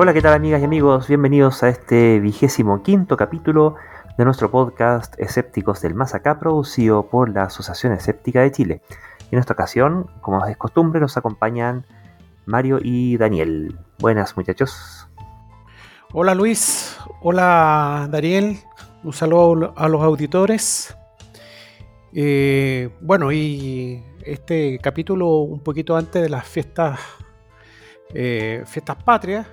Hola, ¿qué tal amigas y amigos? Bienvenidos a este vigésimo quinto capítulo de nuestro podcast Escépticos del Más Acá, producido por la Asociación Escéptica de Chile. En esta ocasión, como es costumbre, nos acompañan Mario y Daniel. Buenas muchachos. Hola Luis, hola Daniel, un saludo a los auditores. Eh, bueno, y este capítulo un poquito antes de las fiestas, eh, fiestas patrias,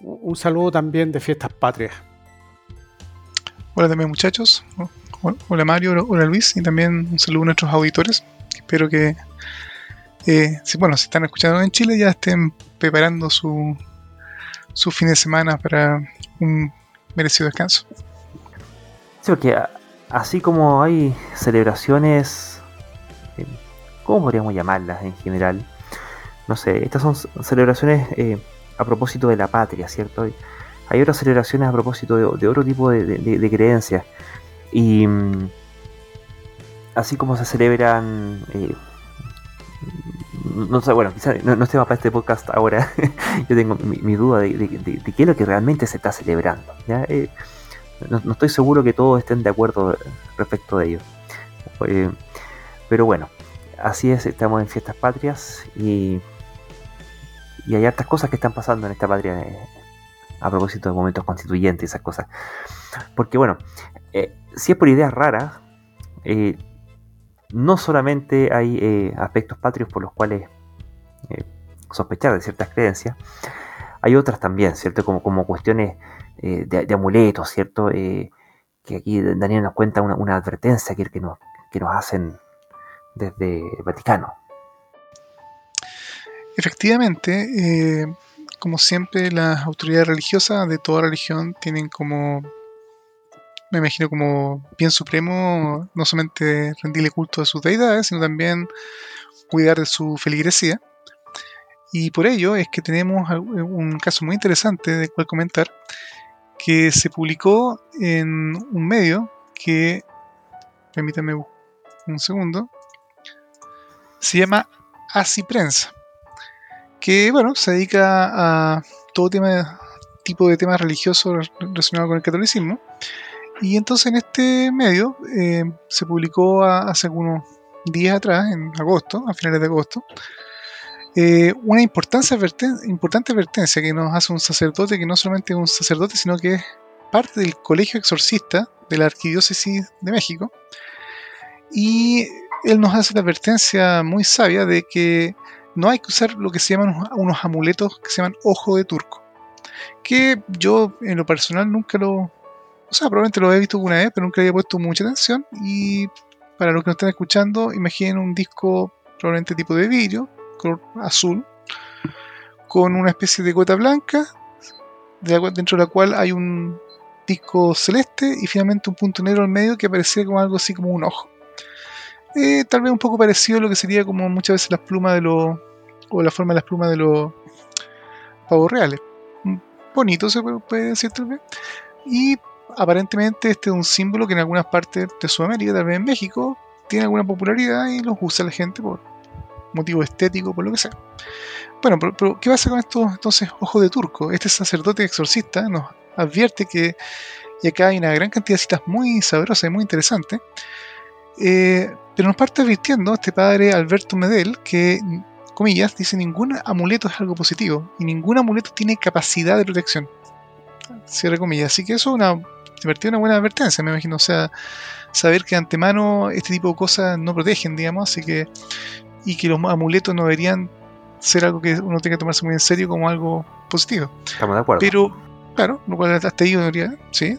un saludo también de fiestas patrias. Hola también muchachos, hola Mario, hola Luis y también un saludo a nuestros auditores. Espero que, eh, si, bueno, si están escuchando en Chile ya estén preparando su, su fin de semana para un merecido descanso. Sí, porque así como hay celebraciones, eh, ¿cómo podríamos llamarlas en general? No sé, estas son celebraciones eh, a propósito de la patria, ¿cierto? Hay otras celebraciones a propósito de, otro tipo de, creencias. Y mm, así como se celebran... Eh, no sé, bueno, quizás no, no estemos para este podcast ahora. Yo tengo mi, duda de, qué es lo que realmente se está celebrando. Eh, no, estoy seguro que todos estén de acuerdo respecto de ello. Eh, pero bueno, así es, estamos en fiestas patrias y y hay hartas cosas que están pasando en esta patria eh, a propósito de momentos constituyentes y esas cosas. Porque bueno, eh, si es por ideas raras, eh, no solamente hay aspectos patrios por los cuales sospechar de ciertas creencias, hay otras también, ¿cierto? Como, como cuestiones de, amuletos, ¿cierto? que aquí Daniel nos cuenta una, advertencia que, que, nos, que nos hacen desde Vaticano. Efectivamente, eh, como siempre, las autoridades religiosas de toda religión tienen como, me imagino, como bien supremo, no solamente rendirle culto a sus deidades, sino también cuidar de su feligresía. Y por ello es que tenemos un caso muy interesante de cual comentar, que se publicó en un medio que, permítanme un segundo, se llama Así Prensa que bueno, se dedica a todo tema, tipo de temas religiosos relacionados con el catolicismo. Y entonces en este medio eh, se publicó hace algunos días atrás, en agosto, a finales de agosto, eh, una importante advertencia que nos hace un sacerdote que no solamente es un sacerdote, sino que es parte del colegio exorcista de la Arquidiócesis de México. Y él nos hace la advertencia muy sabia de que no hay que usar lo que se llaman unos amuletos que se llaman ojo de turco. Que yo en lo personal nunca lo... O sea, probablemente lo he visto alguna vez, pero nunca le había puesto mucha atención. Y para los que nos están escuchando, imaginen un disco probablemente tipo de vidrio, color azul, con una especie de gota blanca, dentro de la cual hay un disco celeste y finalmente un punto negro al medio que parecía como algo así como un ojo. Eh, tal vez un poco parecido a lo que sería como muchas veces las plumas de los o la forma de las plumas de los pavos reales. Mm, bonito se puede decir tal vez. Y aparentemente este es un símbolo que en algunas partes de Sudamérica, tal vez en México, tiene alguna popularidad y los usa la gente por motivo estético, por lo que sea. Bueno, pero, ¿qué pasa con estos entonces ojos de turco? Este sacerdote exorcista nos advierte que, y acá hay una gran cantidad de citas muy sabrosas y muy interesantes, eh, pero nos parte advirtiendo este padre Alberto Medel que comillas, dice ningún amuleto es algo positivo y ningún amuleto tiene capacidad de protección. Cierre comillas. Así que eso es una, una buena advertencia, me imagino. O sea, saber que de antemano este tipo de cosas no protegen, digamos, así que. Y que los amuletos no deberían ser algo que uno tenga que tomarse muy en serio como algo positivo. Estamos de acuerdo. Pero, claro, lo cual hasta ahí debería, sí.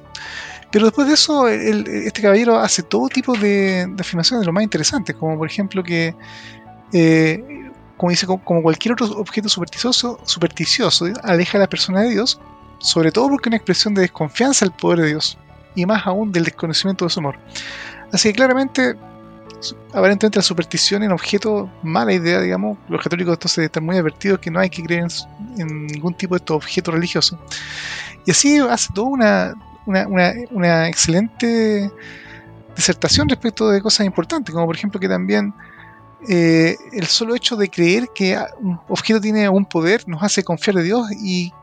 Pero después de eso, este caballero hace todo tipo de, afirmaciones de lo más interesantes, como por ejemplo que eh, como dice, como cualquier otro objeto supersticioso, supersticioso aleja a la persona de Dios, sobre todo porque es una expresión de desconfianza al poder de Dios, y más aún del desconocimiento de su amor. Así que claramente, aparentemente la superstición en objeto, mala idea, digamos, los católicos entonces están muy advertidos que no hay que creer en, ningún tipo de estos objetos religiosos. Y así hace toda una, una, una excelente disertación respecto de cosas importantes, como por ejemplo que también eh, el solo hecho de creer que un objeto tiene un poder nos hace confiar de Dios y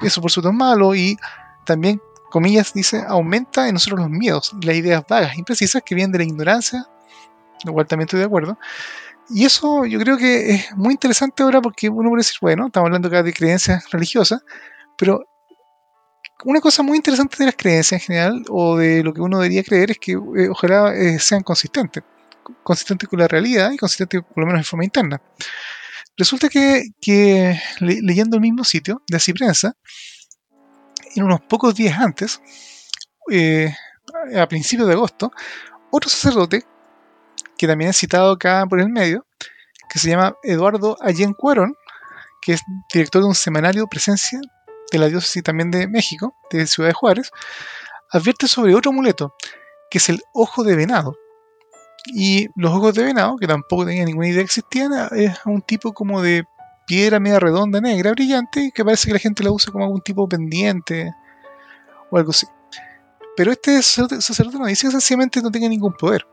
eso por supuesto es malo y también, comillas, dice, aumenta en nosotros los miedos las ideas vagas, imprecisas que vienen de la ignorancia, lo cual también estoy de acuerdo. Y eso yo creo que es muy interesante ahora porque uno puede decir, bueno, estamos hablando acá de creencias religiosas, pero una cosa muy interesante de las creencias en general, o de lo que uno debería creer, es que eh, ojalá eh, sean consistentes. Consistentes con la realidad y consistentes por lo menos en forma interna. Resulta que, leyendo el mismo sitio de Así Prensa, en unos pocos días antes, eh, a principios de agosto, otro sacerdote, que también es citado acá por el medio, que se llama Eduardo Allen Cuarón, que es director de un semanario Presencia de la diócesis también de México, de Ciudad de Juárez, advierte sobre otro amuleto, que es el ojo de venado. Y los ojos de venado, que tampoco tenía ninguna idea que existían, es un tipo como de piedra media redonda, negra, brillante, que parece que la gente la usa como algún tipo pendiente o algo así. Pero este sacerdote no dice que sencillamente no tenga ningún poder.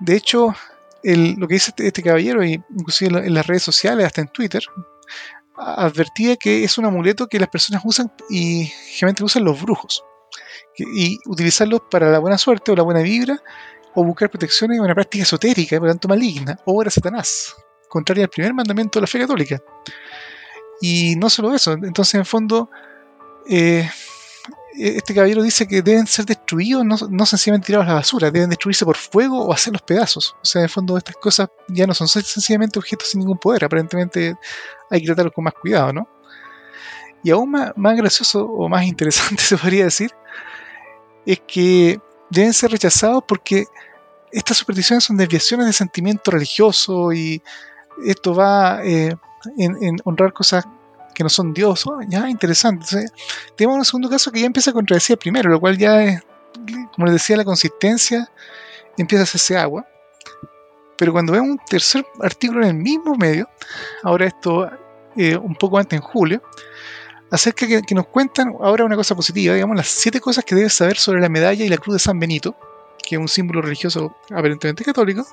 De hecho, lo que dice este, este caballero, inclusive en las redes sociales, hasta en Twitter, advertía que es un amuleto que las personas usan y generalmente usan los brujos. Y utilizarlos para la buena suerte o la buena vibra o buscar protección es una práctica esotérica por tanto maligna, obra Satanás, contraria al primer mandamiento de la fe católica. Y no solo eso, entonces en fondo eh, este caballero dice que deben ser destruidos, no, no, sencillamente tirados a la basura, deben destruirse por fuego o hacer los pedazos. O sea, en fondo estas cosas ya no son sencillamente objetos sin ningún poder, aparentemente hay que tratarlos con más cuidado, ¿no? Y aún más, más gracioso o más interesante se podría decir, es que deben ser rechazados porque estas supersticiones son desviaciones de sentimiento religioso y esto va eh, en, honrar cosas que no son Dios. Oh, ya, interesante. tenemos un segundo caso que ya empieza a contradecir el primero, lo cual ya es, como les decía, la consistencia empieza a hacerse agua. Pero cuando vemos un tercer artículo en el mismo medio, ahora esto eh, un poco antes en julio, acerca que, que nos cuentan ahora una cosa positiva, digamos, las siete cosas que debes saber sobre la medalla y la cruz de San Benito, que es un símbolo religioso aparentemente católico.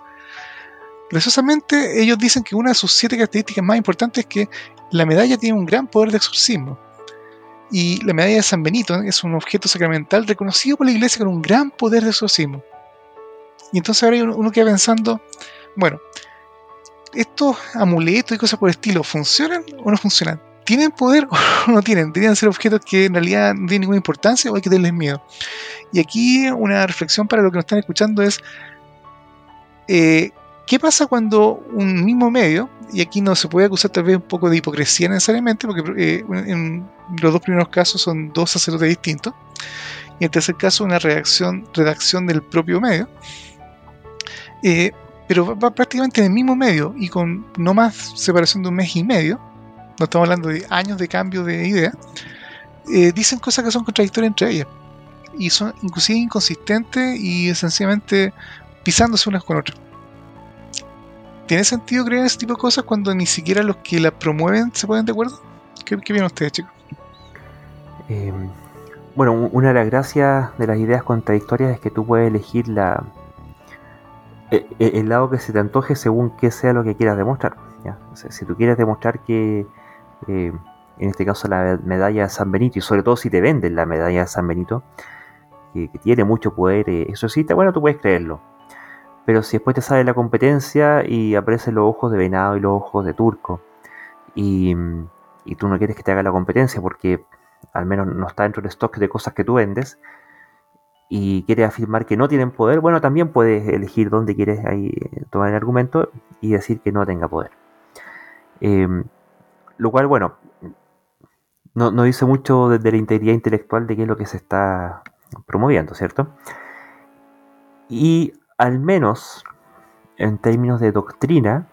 Graciosamente, ellos dicen que una de sus siete características más importantes es que la medalla tiene un gran poder de exorcismo. Y la medalla de San Benito es un objeto sacramental reconocido por la iglesia con un gran poder de exorcismo. Y entonces ahora uno queda pensando, bueno, estos amuletos y cosas por el estilo, ¿funcionan o no funcionan? ¿Tienen poder o no tienen? Deberían ser objetos que en realidad no tienen ninguna importancia o hay que tenerles miedo. Y aquí una reflexión para los que nos están escuchando es, eh, ¿qué pasa cuando un mismo medio, y aquí no se puede acusar tal vez un poco de hipocresía necesariamente, porque eh, en los dos primeros casos son dos sacerdotes distintos, y en el tercer caso una redacción, redacción del propio medio, eh, pero va prácticamente en el mismo medio y con no más separación de un mes y medio, no estamos hablando de años de cambio de idea, eh, dicen cosas que son contradictorias entre ellas y son inclusive inconsistentes y sencillamente pisándose unas con otras. ¿Tiene sentido creer ese tipo de cosas cuando ni siquiera los que la promueven se ponen de acuerdo? ¿Qué, qué ustedes, chicos? Em, bueno, una de las gracias de las ideas contradictorias es que tú puedes elegir la, e, e, el lado que se te antoje según que sea lo que quieras demostrar. si tú quieres demostrar que, eh, en este caso, la medalla de San Benito, y sobre todo si te venden la medalla de San Benito, que, tiene mucho poder, eh, sí, bueno, tú puedes creerlo. Pero si después te sale la competencia y aparecen los ojos de venado y los ojos de turco, y, y tú no quieres que te haga la competencia porque al menos no está dentro del stock de cosas que tú vendes, y quieres afirmar que no tienen poder, bueno, también puedes elegir dónde quieres ahí eh, tomar el argumento y decir que no tenga poder. Em, lo cual, bueno, no, dice mucho de, la integridad intelectual de qué es lo que se está promoviendo, ¿cierto? Y al menos en términos de doctrina,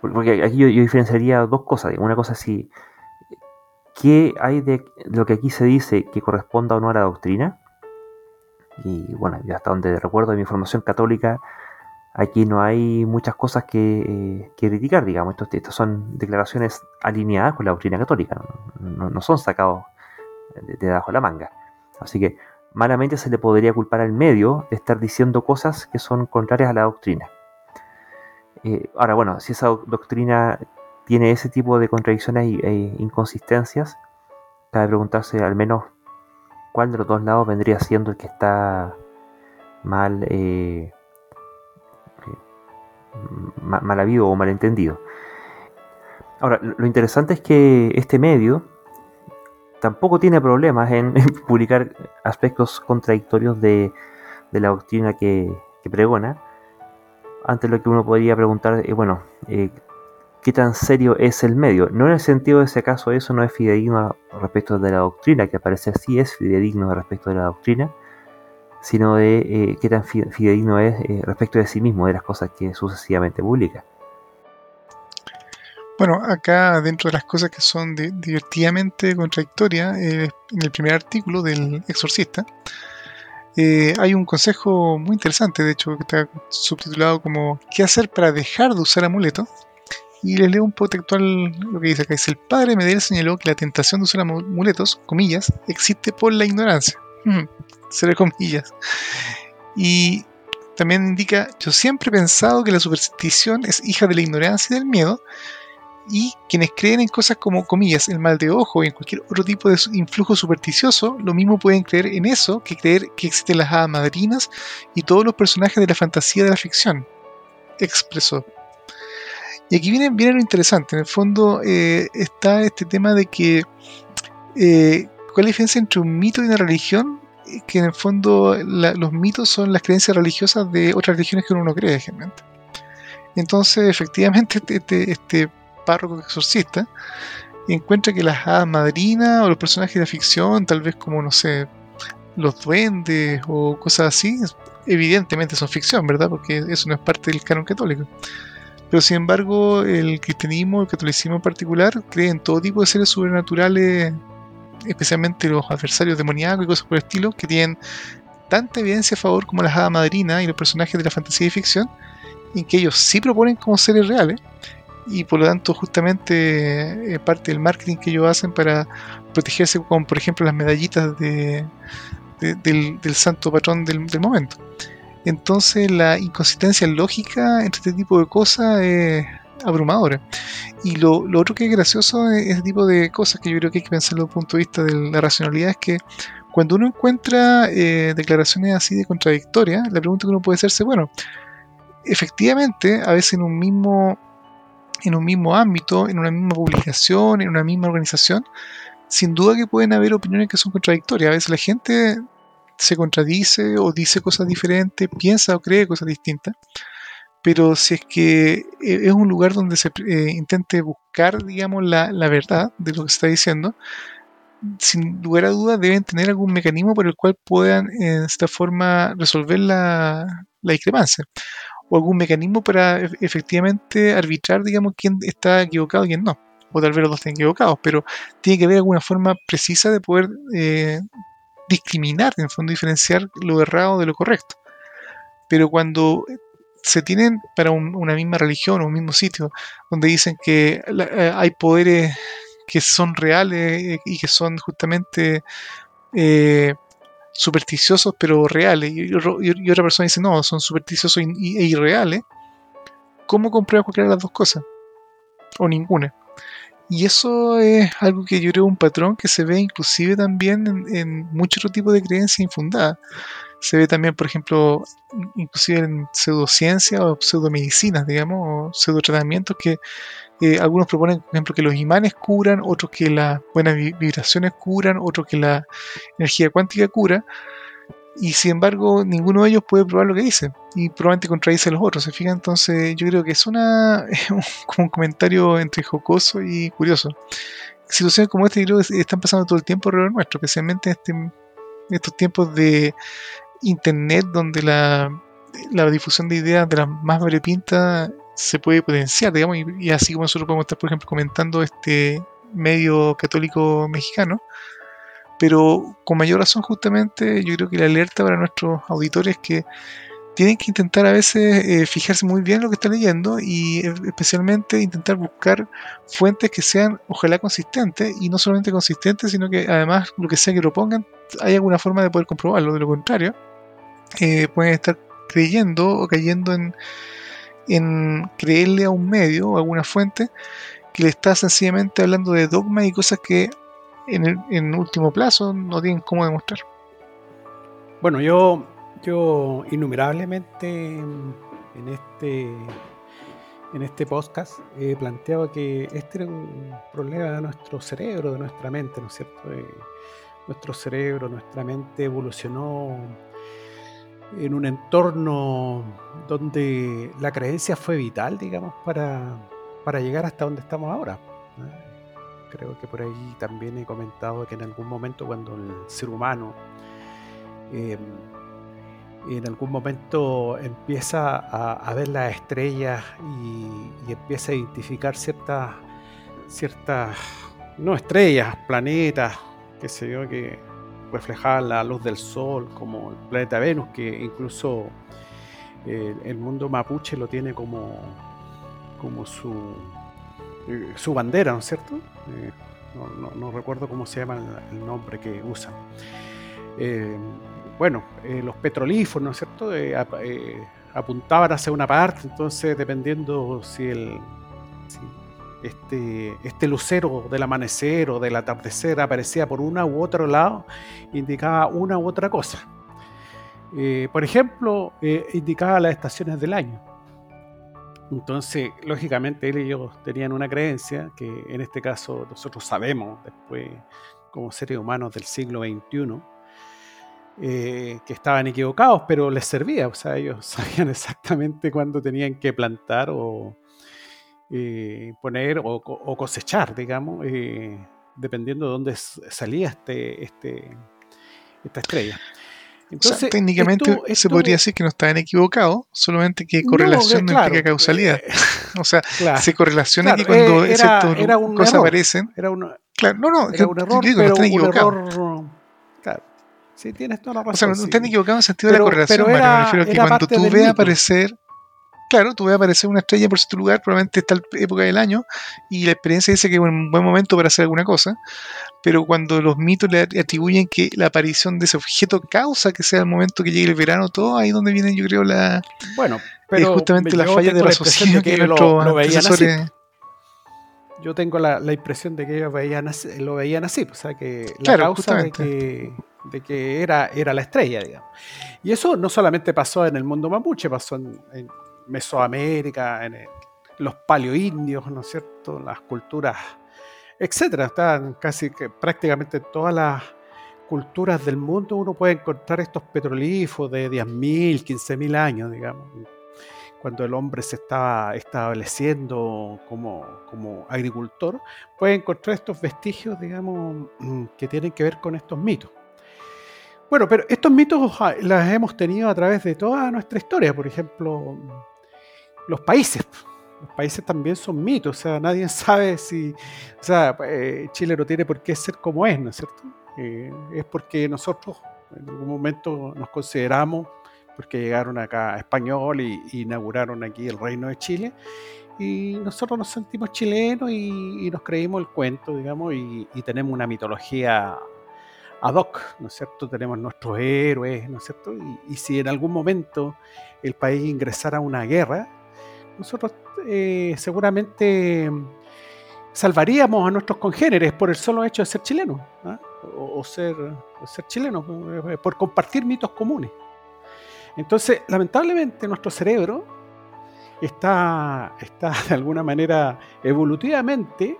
porque aquí yo, diferenciaría dos cosas. Una cosa es si, ¿qué hay de lo que aquí se dice que corresponda o no a la doctrina? Y bueno, hasta donde recuerdo de mi formación católica, aquí no hay muchas cosas que, eh, criticar, digamos. Estas son declaraciones alineadas con la doctrina católica, no, son sacados de, debajo de la manga. Así que malamente se le podría culpar al medio de estar diciendo cosas que son contrarias a la doctrina. Eh, ahora, bueno, si esa doctrina tiene ese tipo de contradicciones e inconsistencias, cabe preguntarse al menos cuál de los dos lados vendría siendo el que está mal, eh, mal, habido o malentendido. Ahora, lo interesante es que este medio tampoco tiene problemas en, publicar aspectos contradictorios de, la doctrina que, pregona. Antes lo que uno podría preguntar, eh, bueno, ¿qué tan serio es el medio? No en el sentido de ese caso eso no es fidedigno respecto de la doctrina, que aparece así es fidedigno respecto de la doctrina, sino de eh, qué tan fidedigno es respecto de sí mismo, de las cosas que sucesivamente publica. Bueno, acá dentro de las cosas que son divertidamente contradictorias, eh, en el primer artículo del exorcista, eh, hay un consejo muy interesante, de hecho, que está subtitulado como ¿Qué hacer para dejar de usar amuletos? Y les leo un poco textual lo que dice acá. Dice, el padre Medel señaló que la tentación de usar amuletos, comillas, existe por la ignorancia. Seré comillas. Y también indica, yo siempre he pensado que la superstición es hija de la ignorancia y del miedo, y quienes creen en cosas como, comillas, el mal de ojo y en cualquier otro tipo de influjo supersticioso, lo mismo pueden creer en eso que creer que existen las hadas madrinas y todos los personajes de la fantasía de la ficción, expresó. Y aquí viene, viene lo interesante, en el fondo eh, está este tema de que, eh, ¿cuál es la diferencia entre un mito y una religión? Que en el fondo los mitos son las creencias religiosas de otras religiones que uno no cree, generalmente. Entonces, efectivamente, este, este, este párroco exorcista, encuentra que las hadas madrinas o los personajes de ficción, tal vez como, no sé, los duendes o cosas así, evidentemente son ficción, ¿verdad? Porque eso no es parte del canon católico. Pero sin embargo, el cristianismo, el catolicismo en particular, cree en todo tipo de seres sobrenaturales, especialmente los adversarios demoníacos y cosas por el estilo, que tienen tanta evidencia a favor como las hadas madrinas y los personajes de la fantasía y ficción, en que ellos sí proponen como seres reales, y por lo tanto justamente eh, parte del marketing que ellos hacen para protegerse como por ejemplo las medallitas de, del, santo patrón del, momento. Entonces la inconsistencia lógica entre este tipo de cosas es abrumadora. Y lo, otro que es gracioso es este tipo de cosas que yo creo que hay que pensar desde el punto de vista de la racionalidad es que cuando uno encuentra eh, declaraciones así de contradictorias, la pregunta que uno puede hacerse, bueno, efectivamente, a veces en un mismo en un mismo ámbito, en una misma publicación, en una misma organización, sin duda que pueden haber opiniones que son contradictorias. A veces la gente se contradice o dice cosas diferentes, piensa o cree cosas distintas. Pero si es que eh, es un lugar donde se eh, intente buscar, digamos, la, verdad de lo que se está diciendo, sin lugar a dudas deben tener algún mecanismo por el cual puedan, en esta forma, resolver la, la discrepancia o algún mecanismo para efectivamente arbitrar, digamos, quién está equivocado y quién no. O tal vez los dos estén equivocados, pero tiene que haber alguna forma precisa de poder eh, discriminar, en el fondo diferenciar lo errado de lo correcto. Pero cuando se tienen para una misma religión o un mismo sitio, donde dicen que eh, hay poderes que son reales eh, y que son justamente supersticiosos pero reales y, otra persona dice no, son supersticiosos e irreales, ¿cómo comprueba cualquiera de las dos cosas? O ninguna. Y eso es algo que yo creo un patrón que se ve inclusive también en, en muchos otros tipos de creencias infundadas. Se ve también, por ejemplo, inclusive en pseudociencia o pseudomedicinas, digamos, o pseudotratamientos que eh, algunos proponen, por ejemplo, que los imanes curan, otros que las buenas vibraciones curan, otros que la energía cuántica cura. Y sin embargo, ninguno de ellos puede probar lo que dice. Y probablemente contradice a los otros. ¿Se fijan? Entonces, yo creo que es una como un comentario entre jocoso y curioso. Situaciones como esta, creo que están pasando todo el tiempo alrededor nuestro, especialmente en, este, estos tiempos de internet, donde la, la difusión de ideas de las más variopintas se puede potenciar, digamos, y, así como nosotros podemos estar, por ejemplo, comentando este medio católico mexicano, pero con mayor razón justamente yo creo que la alerta para nuestros auditores es que tienen que intentar a veces eh, fijarse muy bien en lo que están leyendo y eh, especialmente intentar buscar fuentes que sean ojalá consistentes y no solamente consistentes, sino que además lo que sea que lo pongan, hay alguna forma de poder comprobarlo, de lo contrario, eh, pueden estar creyendo o cayendo en, en creerle a un medio o a alguna fuente que le está sencillamente hablando de dogma y cosas que en, el, en último plazo no tienen cómo demostrar. Bueno, yo, yo innumerablemente en este en este podcast he planteado que este era un problema de nuestro cerebro, de nuestra mente, ¿no es cierto? Eh, nuestro cerebro, nuestra mente evolucionó en un entorno donde la creencia fue vital, digamos, para, para llegar hasta donde estamos ahora. Creo que por ahí también he comentado que en algún momento cuando el ser humano eh, en algún momento empieza a, ver las estrellas y, empieza a identificar ciertas, ciertas, no estrellas, planetas, qué sé yo, que reflejaban la luz del sol, como el planeta Venus, que incluso eh, el mundo mapuche lo tiene como, como su, eh, su bandera, ¿no es cierto? Eh, no, recuerdo cómo se llama el, nombre que usan bueno, los petrolíferos, ¿no es cierto?, apuntaban hacia una parte, entonces dependiendo si el este, este lucero del amanecer o del atardecer aparecía por una u otro lado, indicaba una u otra cosa. por ejemplo, indicaba las estaciones del año. Entonces, lógicamente, él y ellos tenían una creencia que en este caso nosotros sabemos después, como seres humanos del siglo XXI, eh, que estaban equivocados, pero les servía, o sea, ellos sabían exactamente cuándo tenían que plantar o eh, poner o, cosechar, digamos, eh, dependiendo de dónde salía este, este, esta estrella. Entonces, técnicamente se podría decir que no estaban equivocados, solamente que correlación no, implica causalidad. o sea, se correlaciona que cuando era, cosas aparecen. Era claro, no, no, era un error, digo, pero error, claro, Sí, tienes toda la razón. O sea, no están equivocados en el sentido de la correlación, pero me refiero a que cuando tú ves aparecer, claro, tú ves aparecer una estrella por cierto lugar, probablemente esta época del año, y la experiencia dice que es un buen momento para hacer alguna cosa, pero cuando los mitos le atribuyen que la aparición de ese objeto causa que sea el momento que llegue el verano, todo ahí donde viene, yo creo, la. Bueno, pero. justamente la falla de la sociedad que, que nuestros antecesores yo tengo la, impresión de que ellos veían lo veían así, o sea que la causa de que de que era, era la estrella, digamos. Y eso no solamente pasó en el mundo mapuche, pasó en, Mesoamérica, en, los paleoindios, ¿no es cierto? Las culturas, etcétera. Están casi que prácticamente todas las culturas del mundo uno puede encontrar estos petrolíferos de 10.000, 15.000 años, digamos, cuando el hombre se estaba estableciendo como, como agricultor, puede encontrar estos vestigios, digamos, que tienen que ver con estos mitos. Bueno, pero estos mitos ah, los hemos tenido a través de toda nuestra historia. Por ejemplo, los países. Los países también son mitos. O sea, nadie sabe si. O sea, eh, Chile no tiene por qué ser como es, ¿no es cierto? Eh, es porque nosotros en algún momento nos consideramos, porque llegaron acá español y, inauguraron aquí el reino de Chile. Y nosotros nos sentimos chilenos y, nos creímos el cuento, digamos, y tenemos una mitología ad hoc, ¿no es cierto? Tenemos nuestros héroes, ¿no es cierto? Y, si en algún momento el país ingresara a una guerra, nosotros eh, seguramente salvaríamos a nuestros congéneres por el solo hecho de ser chilenos, ¿ah? o, ser, ser chilenos, eh, por compartir mitos comunes. Entonces, lamentablemente, nuestro cerebro está, está de alguna manera evolutivamente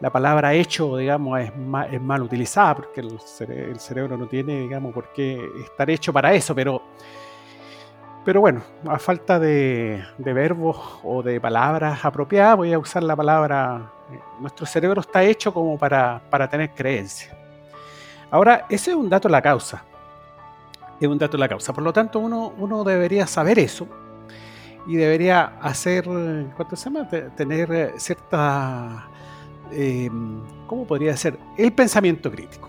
la palabra hecho, digamos, es mal, utilizada porque el, cerebro no tiene, digamos, por qué estar hecho para eso, pero, pero bueno, a falta de, verbos o de palabras apropiadas, voy a usar la palabra, eh, nuestro cerebro está hecho como para, para tener creencia. Ahora, ese es un dato de la causa, es un dato de la causa, por lo tanto uno, uno debería saber eso y debería hacer, ¿cuánto se llama? Tener cierta eh, ¿cómo podría ser? El pensamiento crítico.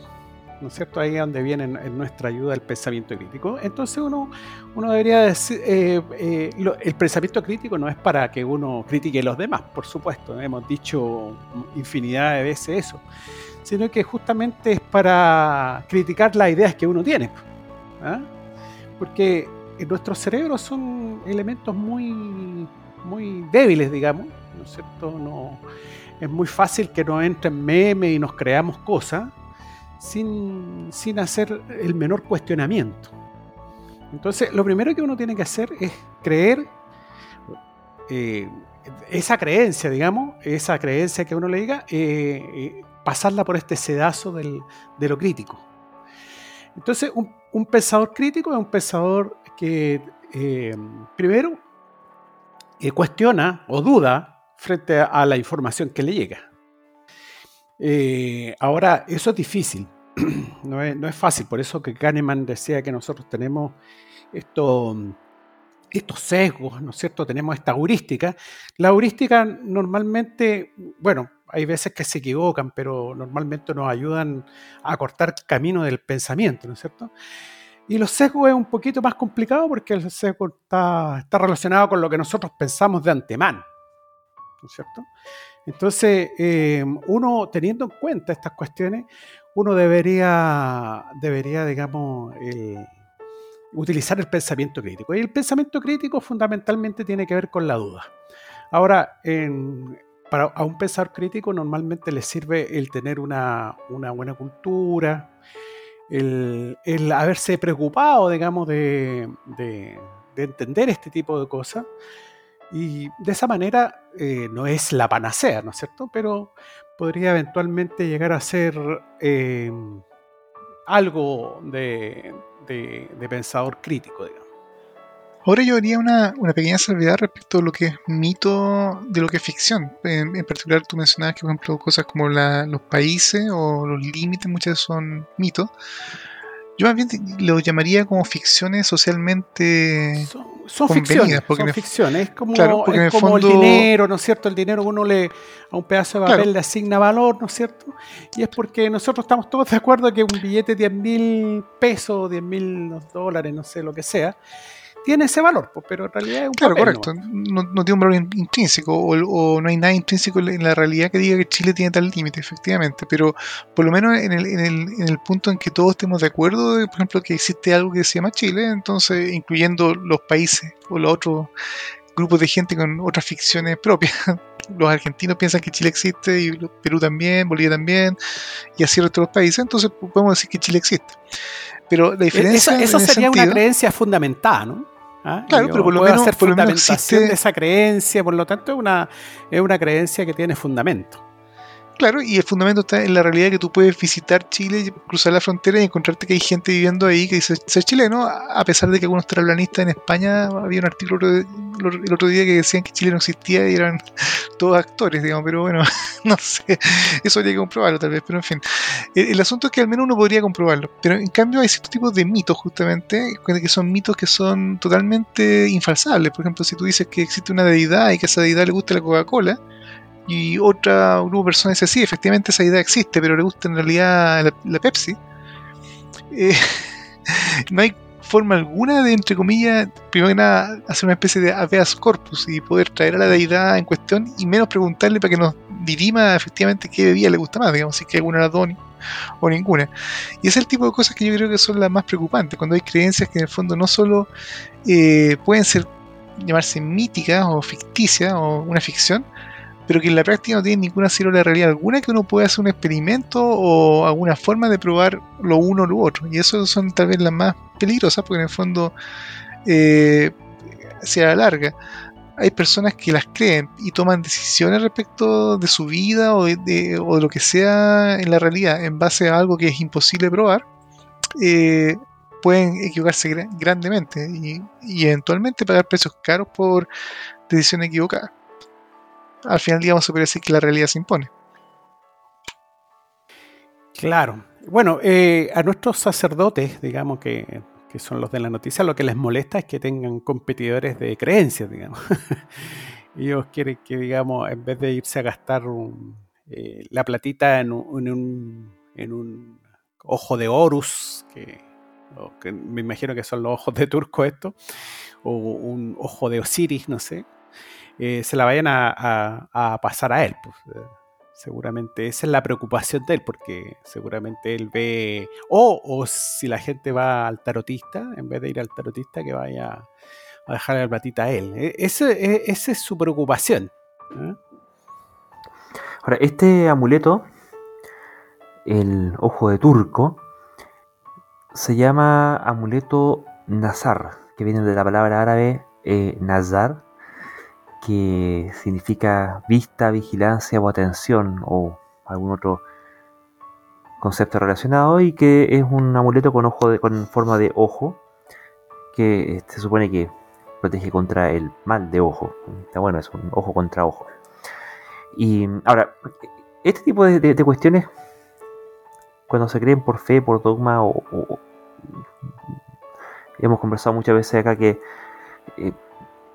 ¿No es cierto? Ahí es donde viene en nuestra ayuda el pensamiento crítico. Entonces uno, uno debería decir, eh, eh, el pensamiento crítico no es para que uno critique a los demás, por supuesto, hemos dicho infinidad de veces eso, sino que justamente es para criticar las ideas que uno tiene. ¿ah? Porque nuestros cerebros son elementos muy, muy débiles, digamos, ¿no es cierto? No, es muy fácil que nos entren memes y nos creamos cosas sin, sin hacer el menor cuestionamiento. Entonces, lo primero que uno tiene que hacer es creer eh, esa creencia, digamos, esa creencia que uno le diga, eh, eh, pasarla por este sedazo de lo crítico. Entonces, un, pensador crítico es un pensador que primero cuestiona o duda frente a, la información que le llega. ahora, eso es difícil, no es, fácil, por eso que Kahneman decía que nosotros tenemos esto, estos sesgos, ¿no es cierto? Tenemos esta heurística. La heurística normalmente, bueno, hay veces que se equivocan, pero normalmente nos ayudan a cortar camino del pensamiento, ¿no es cierto? Y los sesgos es un poquito más complicado porque el sesgo está, está relacionado con lo que nosotros pensamos de antemano, ¿no es cierto? Entonces, eh, uno teniendo en cuenta estas cuestiones, uno debería, debería digamos, utilizar el pensamiento crítico. Y el pensamiento crítico fundamentalmente tiene que ver con la duda. Ahora, para, a un pensador crítico normalmente le sirve el tener una, buena cultura, el, haberse preocupado, digamos, de, de, entender este tipo de cosas. Y de esa manera eh, no es la panacea, ¿no es cierto? Pero podría eventualmente llegar a ser eh, algo de, pensador crítico, digamos. Ahora yo haría una, pequeña salvedad respecto a lo que es mito de lo que es ficción. En, particular tú mencionabas que, por ejemplo, cosas como los países o los límites muchas veces son mitos. Yo más bien lo llamaría como ficciones socialmente son, ficciones, son ficciones. Es como, el, dinero, ¿no es cierto? El dinero uno le a un pedazo de papel le asigna valor, ¿no es cierto? Y es porque nosotros estamos todos de acuerdo que un billete de 10 mil pesos, 10 mil dólares, no sé lo que sea, tiene ese valor, pues, pero en realidad es un Claro, correcto. No, tiene un valor intrínseco o, no hay nada intrínseco en la realidad que diga que Chile tiene tal límite, efectivamente. Pero por lo menos en el, en, el, en el punto en que todos estemos de acuerdo, de, por ejemplo, que existe algo que se llama Chile, entonces incluyendo los países o los otros grupos de gente con otras ficciones propias. Los argentinos piensan que Chile existe y Perú también, Bolivia también, y así los países, entonces podemos decir que Chile existe. Pero la e-, diferencia. Esa, sería una creencia fundamentada, ¿no? ¿Ah? Claro, pero por lo menos, por lo menos existe... de esa creencia, por lo tanto es una, es una creencia que tiene fundamento. Claro, y el fundamento está en la realidad que tú puedes visitar Chile, cruzar la frontera y encontrarte que hay gente viviendo ahí que dice ser chileno, a pesar de que algunos terraplanistas en España, había un artículo el otro día que decían que Chile no existía y eran todos actores, digamos, pero bueno, no sé, eso habría que comprobarlo tal vez, pero en fin. El, asunto es que al menos uno podría comprobarlo, pero en cambio hay ciertos tipos de mitos justamente, que son mitos que son totalmente infalsables. Por ejemplo, si tú dices que existe una deidad y que a esa deidad le gusta la Coca-Cola, y otra grupo de personas dice, sí, efectivamente esa idea existe, pero le gusta en realidad la, Pepsi. Eh, no hay forma alguna de, entre comillas, primero que nada, hacer una especie de habeas corpus y poder traer a la deidad en cuestión y menos preguntarle para que nos dirima efectivamente qué bebida le gusta más, digamos, si que alguna era Doni o ninguna. Y es el tipo de cosas que yo creo que son las más preocupantes, cuando hay creencias que en el fondo no solo eh, pueden ser llamarse míticas o ficticias o una ficción, pero que en la práctica no tiene ninguna de realidad alguna que uno pueda hacer un experimento o alguna forma de probar lo uno o lo otro. Y eso son tal vez las más peligrosas porque en el fondo eh, se alarga. Hay personas que las creen y toman decisiones respecto de su vida o de, o de lo que sea en la realidad en base a algo que es imposible probar. Eh, pueden equivocarse grandemente y, y eventualmente pagar precios caros por decisiones equivocadas al final, digamos, se puede decir que la realidad se impone. Claro. Bueno, eh, a nuestros sacerdotes, digamos que, son los de la noticia, lo que les molesta es que tengan competidores de creencias, digamos. Ellos quieren que, digamos, en vez de irse a gastar eh, la platita en un, en, un, ojo de Horus, que, me imagino que son los ojos de Turco esto, o un ojo de Osiris, no sé, eh, se la vayan a, pasar a él. Pues, eh, seguramente esa es la preocupación de él, porque seguramente él ve, o, si la gente va al tarotista, en vez de ir al tarotista, que vaya a dejarle la platita a él. E, ese, e, esa es su preocupación. ¿eh? Ahora, este amuleto, el ojo de turco, se llama amuleto Nazar, que viene de la palabra árabe Nazar, que significa vista, vigilancia o atención o algún otro concepto relacionado y que es un amuleto con ojo de, con forma de ojo que se supone que protege contra el mal de ojo. Está bueno, es un ojo contra ojo. Y ahora, este tipo de, cuestiones, cuando se creen por fe, por dogma, o, hemos conversado muchas veces acá que, eh,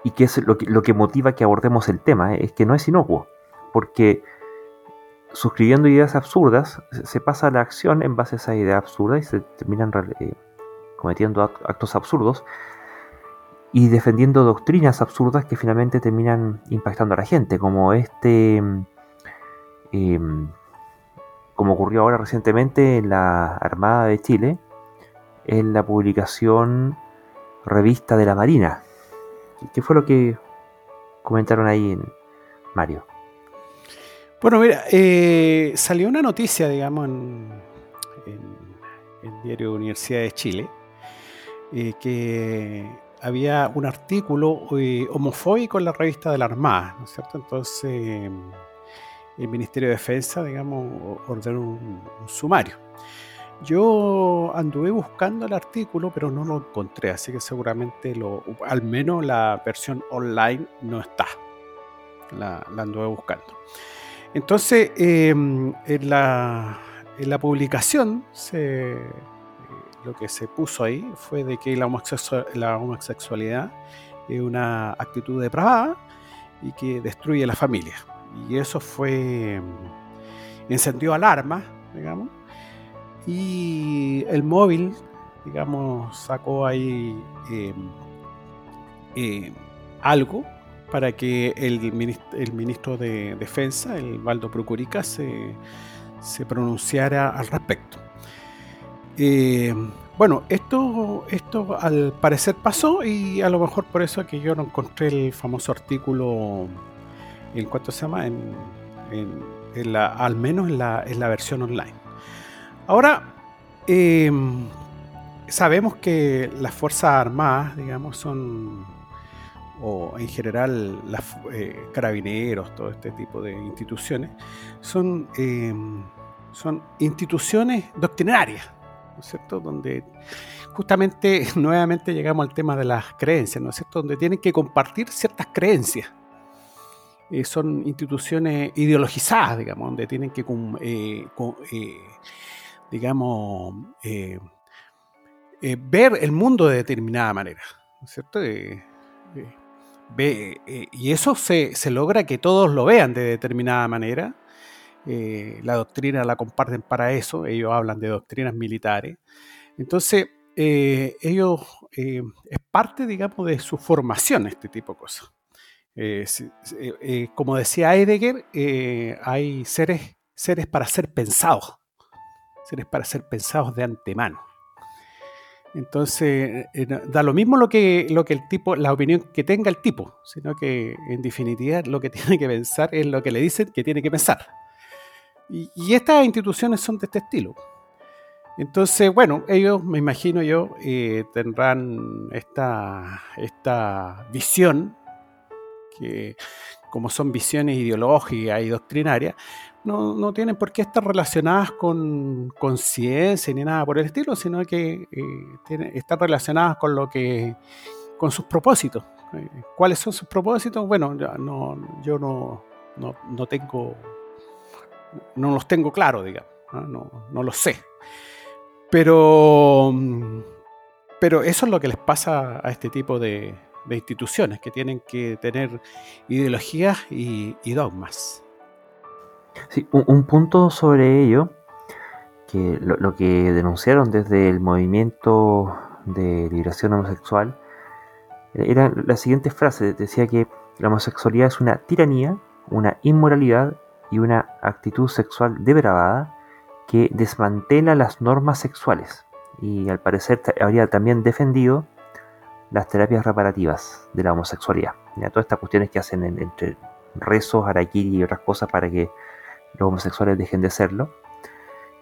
y que es lo que, lo que motiva que abordemos el tema, eh, es que no es inocuo, porque suscribiendo ideas absurdas, se pasa a la acción en base a esa idea absurda y se terminan eh, cometiendo actos absurdos y defendiendo doctrinas absurdas que finalmente terminan impactando a la gente, como este, em, como ocurrió ahora recientemente en la Armada de Chile, en la publicación Revista de la Marina. ¿Qué fue lo que comentaron ahí en Mario? Bueno, mira, eh, salió una noticia, digamos, en, el diario Universidad de Chile, eh, que había un artículo eh, homofóbico en la revista de la Armada, ¿no es cierto? Entonces, el Ministerio de Defensa, digamos, ordenó un, sumario. Yo anduve buscando el artículo, pero no lo encontré, así que seguramente lo, al menos la versión online no está. La, la anduve buscando. Entonces, em, en, la, en, la, publicación se, lo que se puso ahí fue de que la, homosexualidad es una actitud depravada y que destruye la familia. Y eso fue, encendió alarma, digamos, y el móvil, digamos, sacó ahí em, em, algo para que el ministro, de Defensa, el Valdo Procurica, se, se pronunciara al respecto. Eh, bueno, esto, esto al parecer pasó y a lo mejor por eso que yo no encontré el famoso artículo, ¿en cuánto se llama? En, al menos en la, en la, versión online. Ahora, em, sabemos que las Fuerzas Armadas, digamos, son, o en general las eh, carabineros, todo este tipo de instituciones, son, em, son instituciones doctrinarias ¿no es cierto? Donde justamente nuevamente llegamos al tema de las creencias, ¿no es cierto? Donde tienen que compartir ciertas creencias. Eh, son instituciones ideologizadas, digamos, donde tienen que, eh, eh, digamos, ver el mundo de determinada manera, ¿no es cierto? y eso se, se logra que todos lo vean de determinada manera eh, la doctrina la comparten para eso, ellos hablan de doctrinas militares. Entonces, eh, ellos, eh, es parte, digamos, de su formación este tipo de cosas. como decía Heidegger, hay seres, seres para ser pensados, seres para ser pensados de antemano. Entonces, da lo mismo lo que, lo que el tipo, la opinión que tenga el tipo, sino que en definitiva lo que tiene que pensar es lo que le dicen que tiene que pensar. Y, estas instituciones son de este estilo. Entonces, bueno, ellos, me imagino yo, eh, tendrán esta, esta visión, que como son visiones ideológicas y doctrinarias, no, no tienen por qué estar relacionadas con conciencia ni nada por el estilo, sino que eh, están relacionadas con lo que, con sus propósitos. Eh, ¿Cuáles son sus propósitos? Bueno, no, yo no, no, no tengo no los tengo claro, digamos, no, no, lo sé. Pero, pero eso es lo que les pasa a este tipo de, instituciones, que tienen que tener ideologías y, dogmas. Sí, un, punto sobre ello, que lo, que denunciaron desde el movimiento de liberación homosexual, era la siguiente frase, decía que la homosexualidad es una tiranía, una inmoralidad y una actitud sexual depravada que desmantela las normas sexuales y al parecer habría también defendido las terapias reparativas de la homosexualidad. Todas estas cuestiones que hacen entre rezos, araquiri y otras cosas para que los homosexuales dejen de serlo.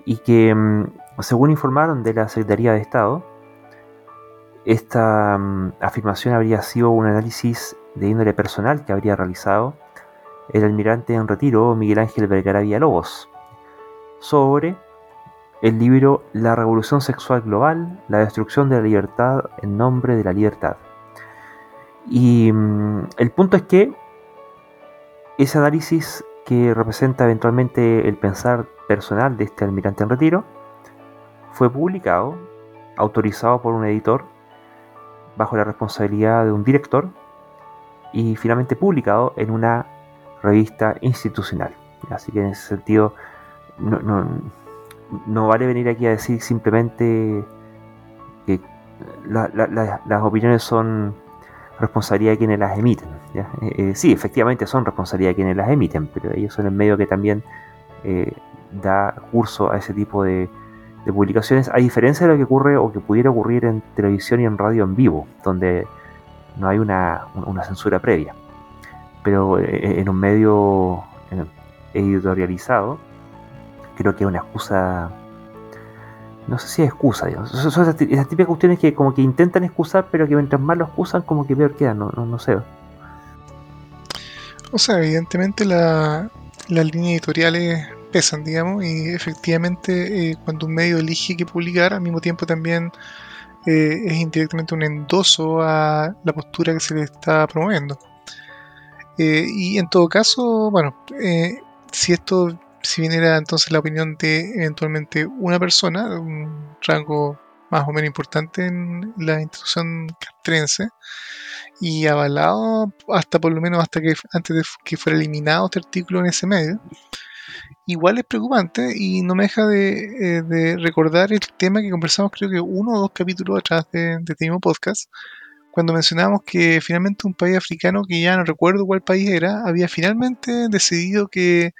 Y que, mm, según informaron de la Secretaría de Estado, esta mm, afirmación habría sido un análisis de índole personal que habría realizado el almirante en retiro Miguel Ángel Vergara Villalobos sobre el libro La Revolución Sexual Global, la destrucción de la libertad en nombre de la libertad. Y mm, el punto es que ese análisis que representa eventualmente el pensar personal de este almirante en retiro fue publicado, autorizado por un editor, bajo la responsabilidad de un director y finalmente publicado en una revista institucional. Así que en ese sentido no, vale venir aquí a decir simplemente que las opiniones son responsabilidad de quienes las emiten. Eh, eh, sí, efectivamente son responsabilidad de quienes las emiten, pero ellos son el medio que también eh, da curso a ese tipo de, publicaciones, a diferencia de lo que ocurre o que pudiera ocurrir en televisión y en radio en vivo, donde no hay una, censura previa. Pero en un medio editorializado, creo que es una excusa no sé si es excusa, digamos. Son esas, típicas cuestiones que como que intentan excusar, pero que mientras más lo excusan, como que peor quedan, no, no, sé. O sea, evidentemente la, las líneas editoriales pesan, digamos, y efectivamente eh, cuando un medio elige que publicar, al mismo tiempo también eh, es indirectamente un endoso a la postura que se le está promoviendo. Eh, y en todo caso, bueno, si esto si bien era entonces la opinión de eventualmente una persona, un rango más o menos importante en la institución castrense, y avalado hasta por lo menos hasta que antes de que fuera eliminado este artículo en ese medio, igual es preocupante y no me deja de, eh, recordar el tema que conversamos creo que uno o dos capítulos atrás de, de este mismo podcast, cuando mencionamos que finalmente un país africano, que ya no recuerdo cuál país era, había finalmente decidido que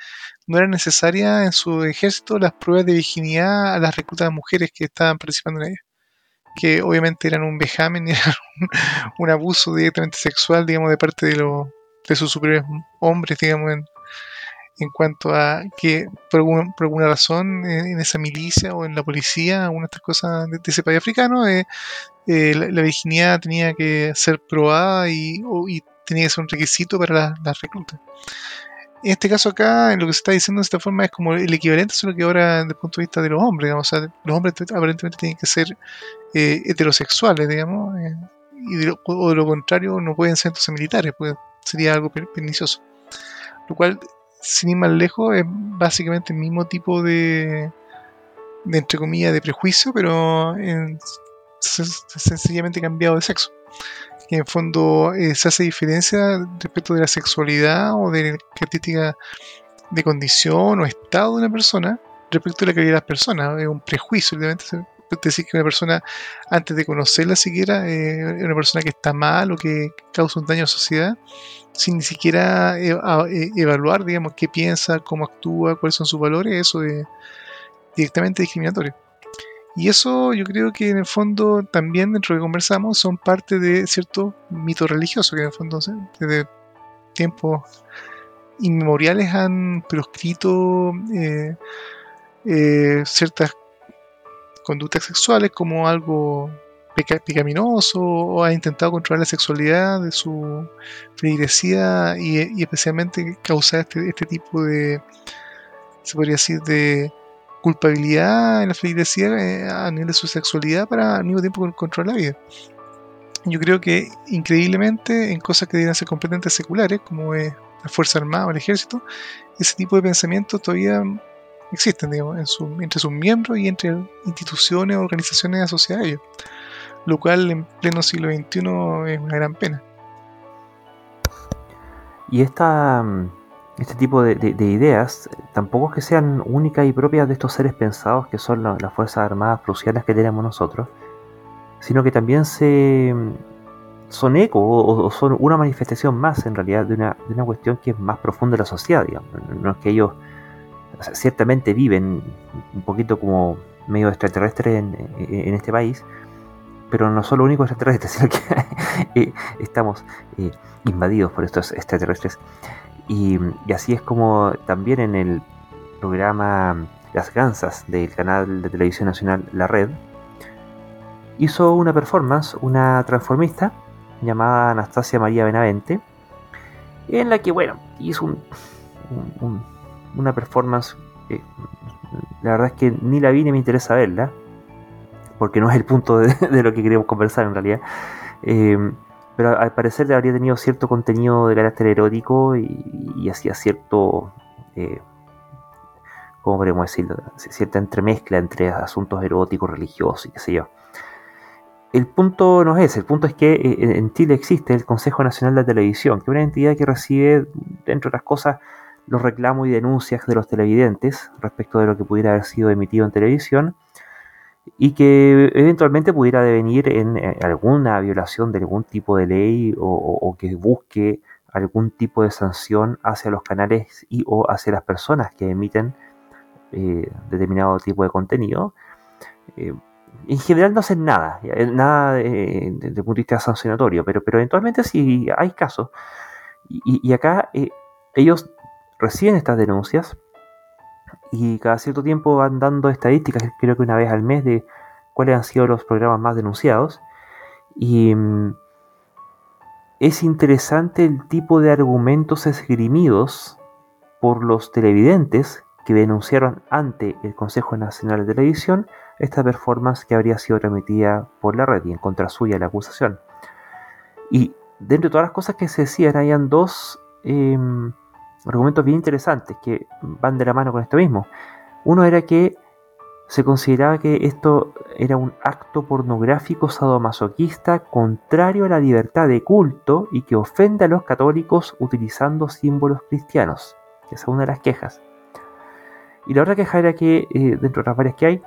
no era necesaria en su ejército las pruebas de virginidad a las reclutas mujeres que estaban participando en ella. Que obviamente eran un vejamen eran un, abuso directamente sexual, digamos, de parte de, los de sus superiores hombres, digamos, en, en cuanto a que por, alguna razón en, esa milicia o en la policía, alguna de estas cosas de, ese país africano, eh, eh, la, virginidad tenía que ser probada y, tenía que ser un requisito para las reclutas. En este caso acá, en lo que se está diciendo de esta forma es como el equivalente, solo que ahora desde el punto de vista de los hombres, o sea, los hombres aparentemente tienen que ser eh, heterosexuales, digamos, y de lo, o de lo contrario no pueden ser entonces militares, pues sería algo pernicioso. Lo cual, sin ir más lejos, es básicamente el mismo tipo de, de entre comillas, de prejuicio, pero en, sencillamente cambiado de sexo que en fondo eh, se hace diferencia respecto de la sexualidad o de la característica de condición o estado de una persona respecto a la calidad de las personas. Es un prejuicio, obviamente, decir que una persona, antes de conocerla siquiera, eh, es una persona que está mal o que causa un daño a la sociedad, sin ni siquiera e, e, evaluar, digamos, qué piensa, cómo actúa, cuáles son sus valores, eso es directamente discriminatorio. Y eso yo creo que en el fondo también dentro de que conversamos son parte de cierto mito religioso que en el fondo desde tiempos inmemoriales han proscrito eh, eh, ciertas conductas sexuales como algo pecaminoso o ha intentado controlar la sexualidad de su feligresía y, especialmente causar este, este tipo de, se podría decir, de culpabilidad en la feligresía eh, a nivel de su sexualidad para al mismo tiempo controlar la vida. Yo creo que increíblemente en cosas que deberían ser completamente seculares, como es la Fuerza Armada o el Ejército, ese tipo de pensamientos todavía existen digamos, entre sus miembros y entre instituciones organizaciones asociadas a ellos, lo cual en pleno siglo XXI es una gran pena. Y esta mm, este tipo de, ideas tampoco es que sean únicas y propias de estos seres pensados que son las Fuerzas Armadas prusianas que tenemos nosotros, sino que también se son eco o, son una manifestación más en realidad de una, de una cuestión que es más profunda de la sociedad. Digamos. No es que ellos ciertamente viven un poquito como medio extraterrestre en, este país, pero no son los únicos extraterrestres, sino que eh, estamos eh, invadidos por estos extraterrestres. Y, así es como también en el programa Las Gansas del canal de televisión nacional La Red, hizo una performance, una transformista llamada Anastasia María Benavente, en la que, bueno, hizo una performance, la verdad es que ni la vi ni me interesa verla, porque no es el punto de, lo que queremos conversar en realidad. Eh, pero al parecer habría tenido cierto contenido de carácter erótico y, hacía cierto, eh, ¿cómo podemos decirlo? Cierta entremezcla entre asuntos eróticos, religiosos y qué sé yo. El punto no es ese, el punto es que eh, en Chile existe el Consejo Nacional de Televisión, que es una entidad que recibe, entre otras cosas, los reclamos y denuncias de los televidentes respecto de lo que pudiera haber sido emitido en televisión y que eventualmente pudiera devenir en eh, alguna violación de algún tipo de ley o, que busque algún tipo de sanción hacia los canales y o hacia las personas que emiten eh, determinado tipo de contenido. Eh, en general no hacen nada, nada desde el punto de vista sancionatorio, pero, pero eventualmente sí hay casos. Y acá ellos reciben estas denuncias y cada cierto tiempo van dando estadísticas, creo que una vez al mes, de cuáles han sido los programas más denunciados. Y mm, es interesante el tipo de argumentos esgrimidos por los televidentes que denunciaron ante el Consejo Nacional de Televisión esta performance que habría sido remitida por la red y en contra suya la acusación. Y dentro de todas las cosas que se decían, habían dos em, argumentos bien interesantes que van de la mano con esto mismo. Uno era que se consideraba que esto era un acto pornográfico sadomasoquista contrario a la libertad de culto y que ofende a los católicos utilizando símbolos cristianos. Esa es una de las quejas. Y la otra queja era que, eh, dentro de las varias que hay,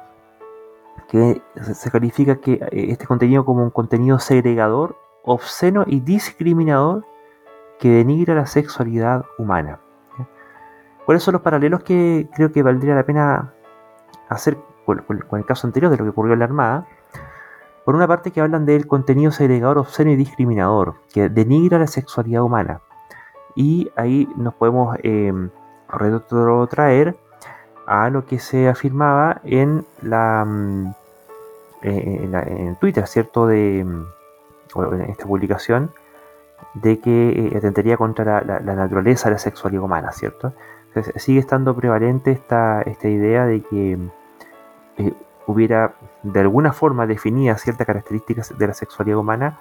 que se califica que eh, este contenido como un contenido segregador, obsceno y discriminador que denigra la sexualidad humana. ¿Cuáles son los paralelos que creo que valdría la pena hacer con, el caso anterior de lo que ocurrió en la Armada? Por una parte que hablan del contenido segregador, obsceno y discriminador, que denigra la sexualidad humana. Y ahí nos podemos eh, retrotraer a lo que se afirmaba en la, mm, eh, en, Twitter, ¿cierto? De, mm, en esta publicación, de que eh, atentaría contra la, la, naturaleza de la sexualidad humana, ¿cierto? Sigue estando prevalente esta, esta idea de que eh, hubiera de alguna forma definida ciertas características de la sexualidad humana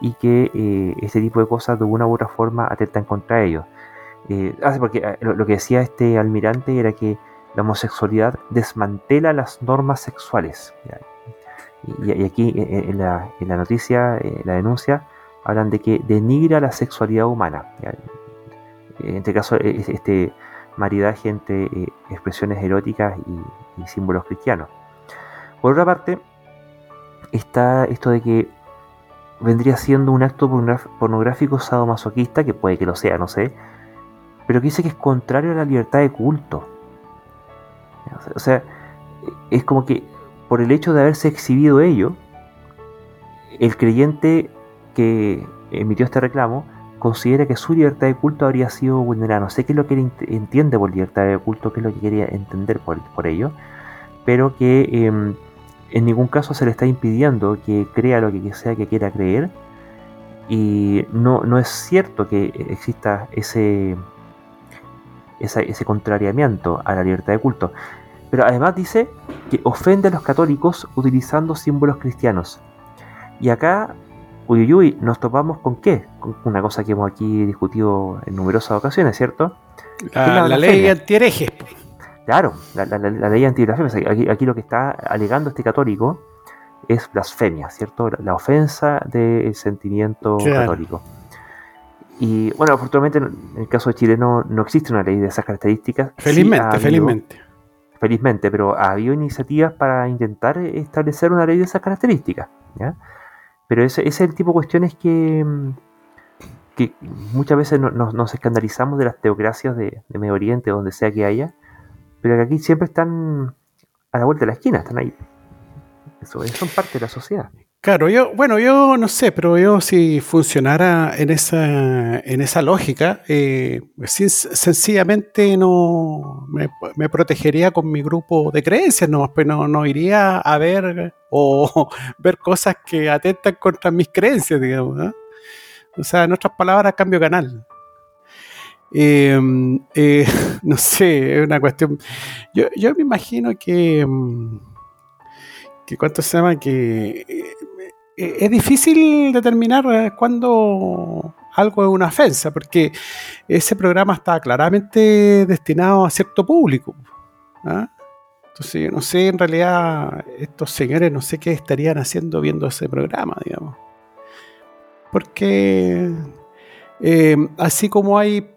y que eh, este tipo de cosas de una u otra forma atentan contra ellos. Eh, porque lo, que decía este almirante era que la homosexualidad desmantela las normas sexuales. Y, aquí en la, en la, noticia, la denuncia, hablan de que denigra la sexualidad humana. En este caso, este maridaje entre eh, expresiones eróticas y, símbolos cristianos. Por otra parte, está esto de que vendría siendo un acto pornográfico sadomasoquista, que puede que lo sea, no sé, pero que dice que es contrario a la libertad de culto. O sea, es como que por el hecho de haberse exhibido ello, el creyente que emitió este reclamo considera que su libertad de culto habría sido vulnerada. No sé qué es lo que él entiende por libertad de culto, qué es lo que quería entender por, por ello, pero que em, en ningún caso se le está impidiendo que crea lo que sea que quiera creer. Y no, no es cierto que exista ese, ese contrariamiento a la libertad de culto. Pero además dice que ofende a los católicos utilizando símbolos cristianos. Y acá Uyuyuy, nos topamos con qué? Con una cosa que hemos aquí discutido en numerosas ocasiones, ¿cierto? La, ley anti Claro, la, ley anti aquí, aquí, lo que está alegando este católico es blasfemia, ¿cierto? La, ofensa del sentimiento católico. Y bueno, afortunadamente en el caso de Chile no, existe una ley de esas características. Felizmente, felizmente. Felizmente, pero ha habido iniciativas para intentar establecer una ley de esas características. ¿ya? Pero ese, es el tipo de cuestiones que, que muchas veces nos escandalizamos de las teocracias de, Medio Oriente, donde sea que haya, pero que aquí siempre están a la vuelta de la esquina, están ahí. Eso, son parte de la sociedad. Claro, yo, bueno, yo no sé, pero yo si funcionara en esa, en esa lógica, eh, sencillamente no me, protegería con mi grupo de creencias, no, pues no, no iría a ver o ver cosas que atentan contra mis creencias, digamos. O sea, en otras palabras, cambio canal. Em, eh, no sé, es una cuestión. Yo, yo me imagino que. Em, que ¿Cuánto se llama? Que eh, es difícil determinar eh, cuándo algo es una ofensa, porque ese programa está claramente destinado a cierto público. ¿ah? Entonces, yo no sé, en realidad, estos señores no sé qué estarían haciendo viendo ese programa, digamos. Porque eh, así como hay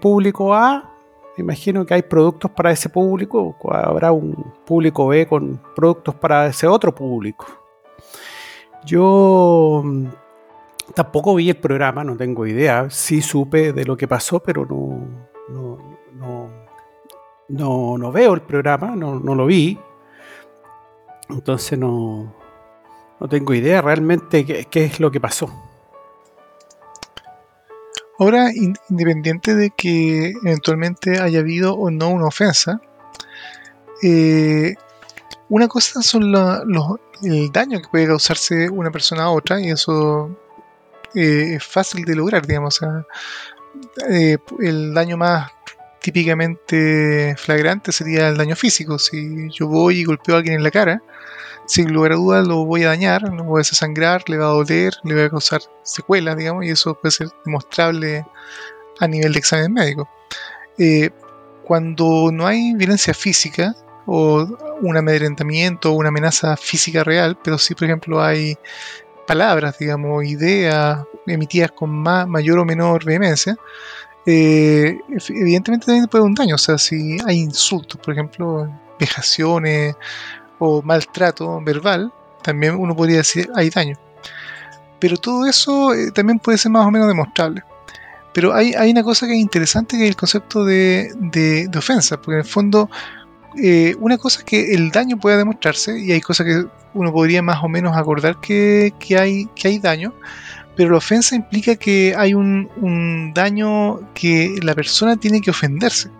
público A, me imagino que hay productos para ese público, habrá un público B con productos para ese otro público. Yo mm, tampoco vi el programa, no tengo idea. Sí supe de lo que pasó, pero no, no, no, veo el programa, no, lo vi. Entonces no, no tengo idea realmente qué, es lo que pasó. Ahora, independiente de que eventualmente haya habido o no una ofensa, eh, una cosa son los, el daño que puede causarse una persona a otra y eso eh, es fácil de lograr, digamos. Eh, el daño más típicamente flagrante sería el daño físico. Si yo voy y golpeo a alguien en la cara, sin lugar a dudas lo voy a dañar, lo voy a desangrar, le va a doler, le voy a causar secuelas, digamos, y eso puede ser demostrable a nivel de examen médico. Eh, cuando no hay violencia física, o un amedrentamiento o una amenaza física real, pero si por ejemplo hay palabras, digamos, ideas emitidas con más, mayor o menor vehemencia, eh, evidentemente también puede haber un daño. O sea, si hay insultos, por ejemplo, vejaciones o maltrato verbal, también uno podría decir hay daño. Pero todo eso eh, también puede ser más o menos demostrable. Pero hay, una cosa que es interesante que es el concepto de, de, ofensa, porque en el fondo eh, una cosa es que el daño pueda demostrarse y hay cosas que uno podría más o menos acordar que hay daño, pero la ofensa implica que hay un, daño que la persona tiene que ofenderse.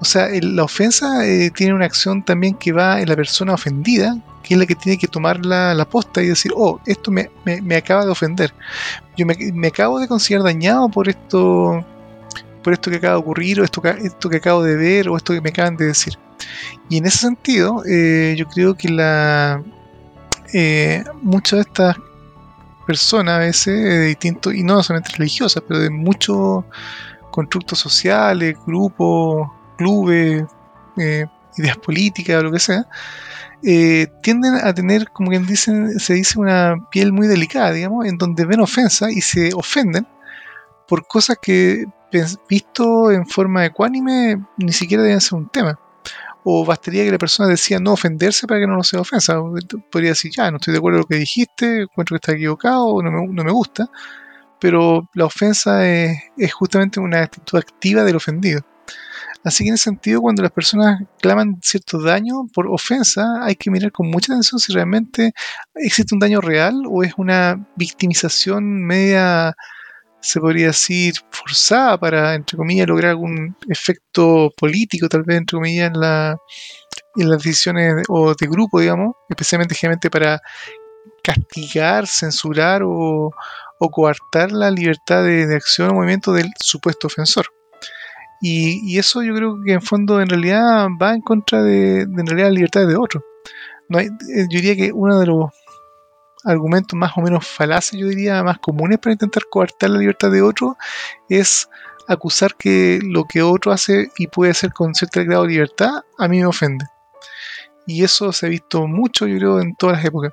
O sea, la ofensa eh, tiene una acción también que va en la persona ofendida, que es la que tiene que tomar la, la posta y decir, oh, esto me, acaba de ofender. Yo me, me, acabo de considerar dañado por esto, por esto que acaba de ocurrir, o esto, esto que acabo de ver, o esto que me acaban de decir. Y en ese sentido, eh, yo creo que la eh, muchas de estas personas a veces de distintos, y no solamente religiosas, pero de muchos constructos sociales, grupos, clubes, eh, ideas políticas o lo que sea, tienden a tener, como quien dicen, se dice, una piel muy delicada, digamos, en donde ven ofensa y se ofenden por cosas que visto en forma ecuánime ni siquiera deben ser un tema. O bastaría que la persona decía no ofenderse para que no sea ofensa. Podría decir, ya, no estoy de acuerdo con lo que dijiste, encuentro que está equivocado, no me, no me gusta. Pero la ofensa es, justamente una actitud activa del ofendido. Así que en ese sentido, cuando las personas claman cierto daño por ofensa, hay que mirar con mucha atención si realmente existe un daño real o es una victimización media se podría decir, forzada para, entre comillas, lograr algún efecto político, tal vez, entre comillas, en, la, en las decisiones o de grupo, digamos, especialmente generalmente para castigar, censurar o, coartar la libertad de, acción o movimiento del supuesto ofensor. Y, eso yo creo que en fondo en realidad va en contra de, en realidad la libertad de otro. No hay, yo diría que uno de los argumentos más o menos falaces, yo diría, más comunes para intentar coartar la libertad de otro, es acusar que lo que otro hace y puede hacer con cierto grado de libertad, a mí me ofende. Y eso se ha visto mucho, yo creo, en todas las épocas.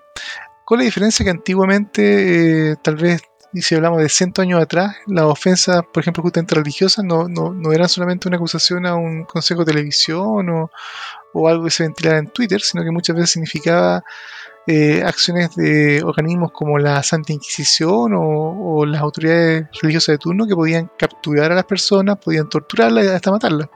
Con la diferencia que antiguamente, eh, tal vez, y si hablamos de cientos años atrás, las ofensas, por ejemplo, justamente religiosas, no, no, no eran solamente una acusación a un consejo de televisión o, o algo que se ventilara en Twitter, sino que muchas veces significaba eh, acciones de organismos como la Santa Inquisición o, las autoridades religiosas de turno que podían capturar a las personas, podían torturarlas y hasta matarlas.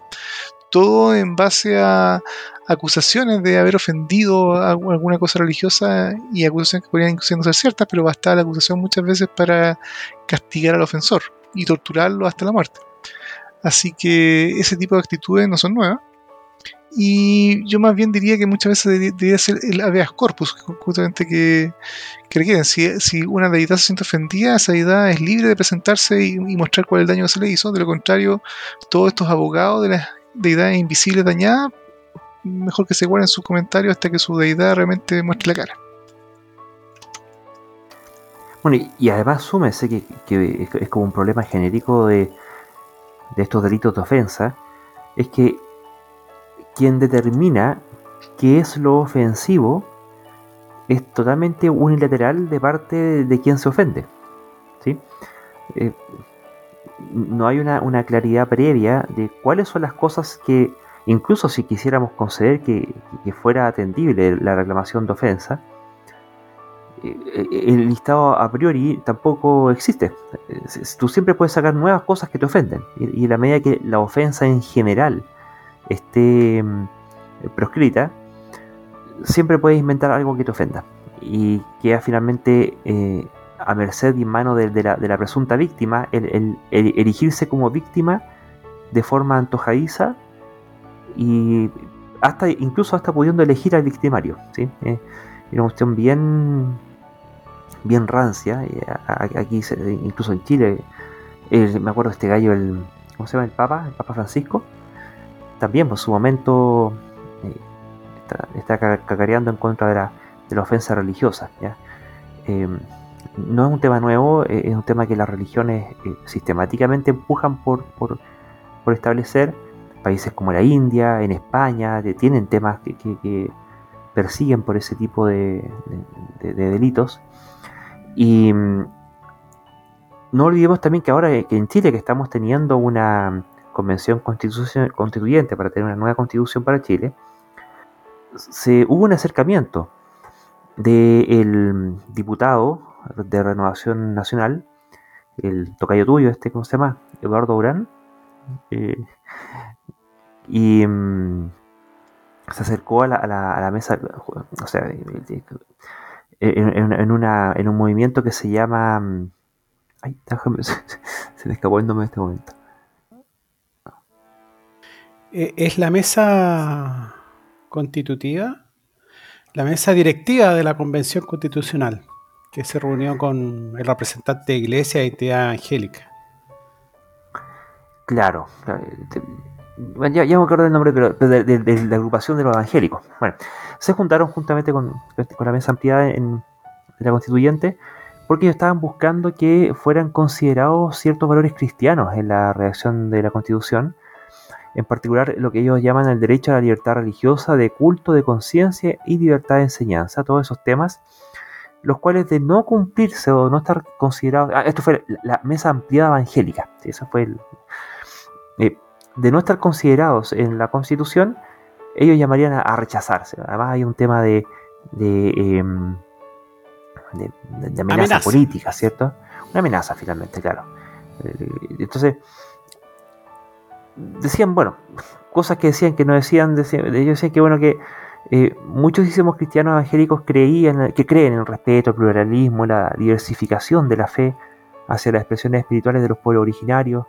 Todo en base a acusaciones de haber ofendido alguna cosa religiosa y acusaciones que podrían no ser ciertas, pero basta la acusación muchas veces para castigar al ofensor y torturarlo hasta la muerte. Así que ese tipo de actitudes no son nuevas. Y yo más bien diría que muchas veces debería ser el habeas corpus, justamente que, que requieren. Si, si, una deidad se siente ofendida, esa deidad es libre de presentarse y, mostrar cuál es el daño que se le hizo. De lo contrario, todos estos abogados de las deidades invisibles dañadas, mejor que se guarden sus comentarios hasta que su deidad realmente muestre la cara. Bueno, y, además súmese que, que, es como un problema genérico de, de estos delitos de ofensa, es que quien determina qué es lo ofensivo es totalmente unilateral de parte de quien se ofende. ¿sí? Eh, no hay una, claridad previa de cuáles son las cosas que, incluso si quisiéramos conceder que, fuera atendible la reclamación de ofensa, eh, el listado a priori tampoco existe. Tú siempre puedes sacar nuevas cosas que te ofenden. Y, y la medida que la ofensa en general esté mm, proscrita, siempre puedes inventar algo que te ofenda. Y queda finalmente eh, a merced y mano de, la, presunta víctima el, erigirse como víctima de forma antojadiza y hasta incluso hasta pudiendo elegir al victimario. ¿sí? Eh, una cuestión bien bien rancia. Aquí, incluso en Chile, me acuerdo de este gallo, el, ¿cómo se llama? El Papa, el Papa Francisco, también por su momento eh, está, cacareando en contra de la, de ofensa religiosa. Eh, no es un tema nuevo, eh, es un tema que las religiones sistemáticamente empujan por, por, establecer. Países como la India, en España, tienen temas que, persiguen por ese tipo de, delitos. Y mm, no olvidemos también que ahora que en Chile que estamos teniendo una, convención constituyente para tener una nueva constitución para Chile, se, hubo un acercamiento del diputado de Renovación Nacional, el tocayo tuyo, este, ¿cómo se llama? Eduardo Urán, eh, y mm, se acercó a la, mesa, o sea, en, una, en un movimiento que se llama... Mm, ay, se me escapó el nombre en este momento. Eh, es la mesa constitutiva, la mesa directiva de la Convención Constitucional, que se reunió con el representante de Iglesia y Tía Angélica. Claro, ya, me acuerdo del nombre, pero, de, la agrupación de los evangélicos. Bueno, se juntaron juntamente con, la mesa ampliada en, la constituyente porque ellos estaban buscando que fueran considerados ciertos valores cristianos en la redacción de la constitución en particular lo que ellos llaman el derecho a la libertad religiosa, de culto, de conciencia y libertad de enseñanza, todos esos temas, los cuales de no cumplirse o no estar considerados, ah, esto fue la mesa ampliada evangélica, eso fue el, eh, de no estar considerados en la constitución, ellos llamarían a, rechazarse. Además hay un tema de, de, em, amenaza, política, ¿cierto? Una amenaza finalmente, claro. Eh, entonces, decían, bueno, cosas que decían que no decían, decían ellos decían que bueno, que eh, muchísimos cristianos evangélicos creían, que creen en el respeto, el pluralismo, la diversificación de la fe hacia las expresiones espirituales de los pueblos originarios,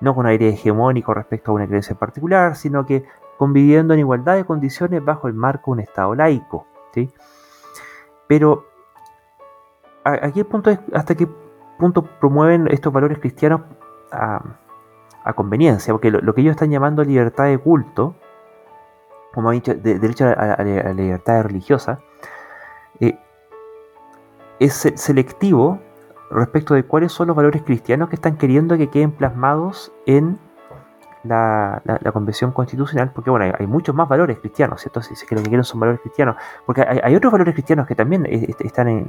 no con aire hegemónico respecto a una creencia en particular, sino que conviviendo en igualdad de condiciones bajo el marco de un Estado laico. Pero aquí el punto es hasta qué punto promueven estos valores cristianos a, a conveniencia, porque lo, que ellos están llamando libertad de culto, como ha dicho, de, derecho a, la libertad religiosa, eh, es selectivo respecto de cuáles son los valores cristianos que están queriendo que queden plasmados en la, convención constitucional, porque bueno, hay, muchos más valores cristianos, ¿cierto? Si, es que lo que quieren son valores cristianos, porque hay, otros valores cristianos que también están en,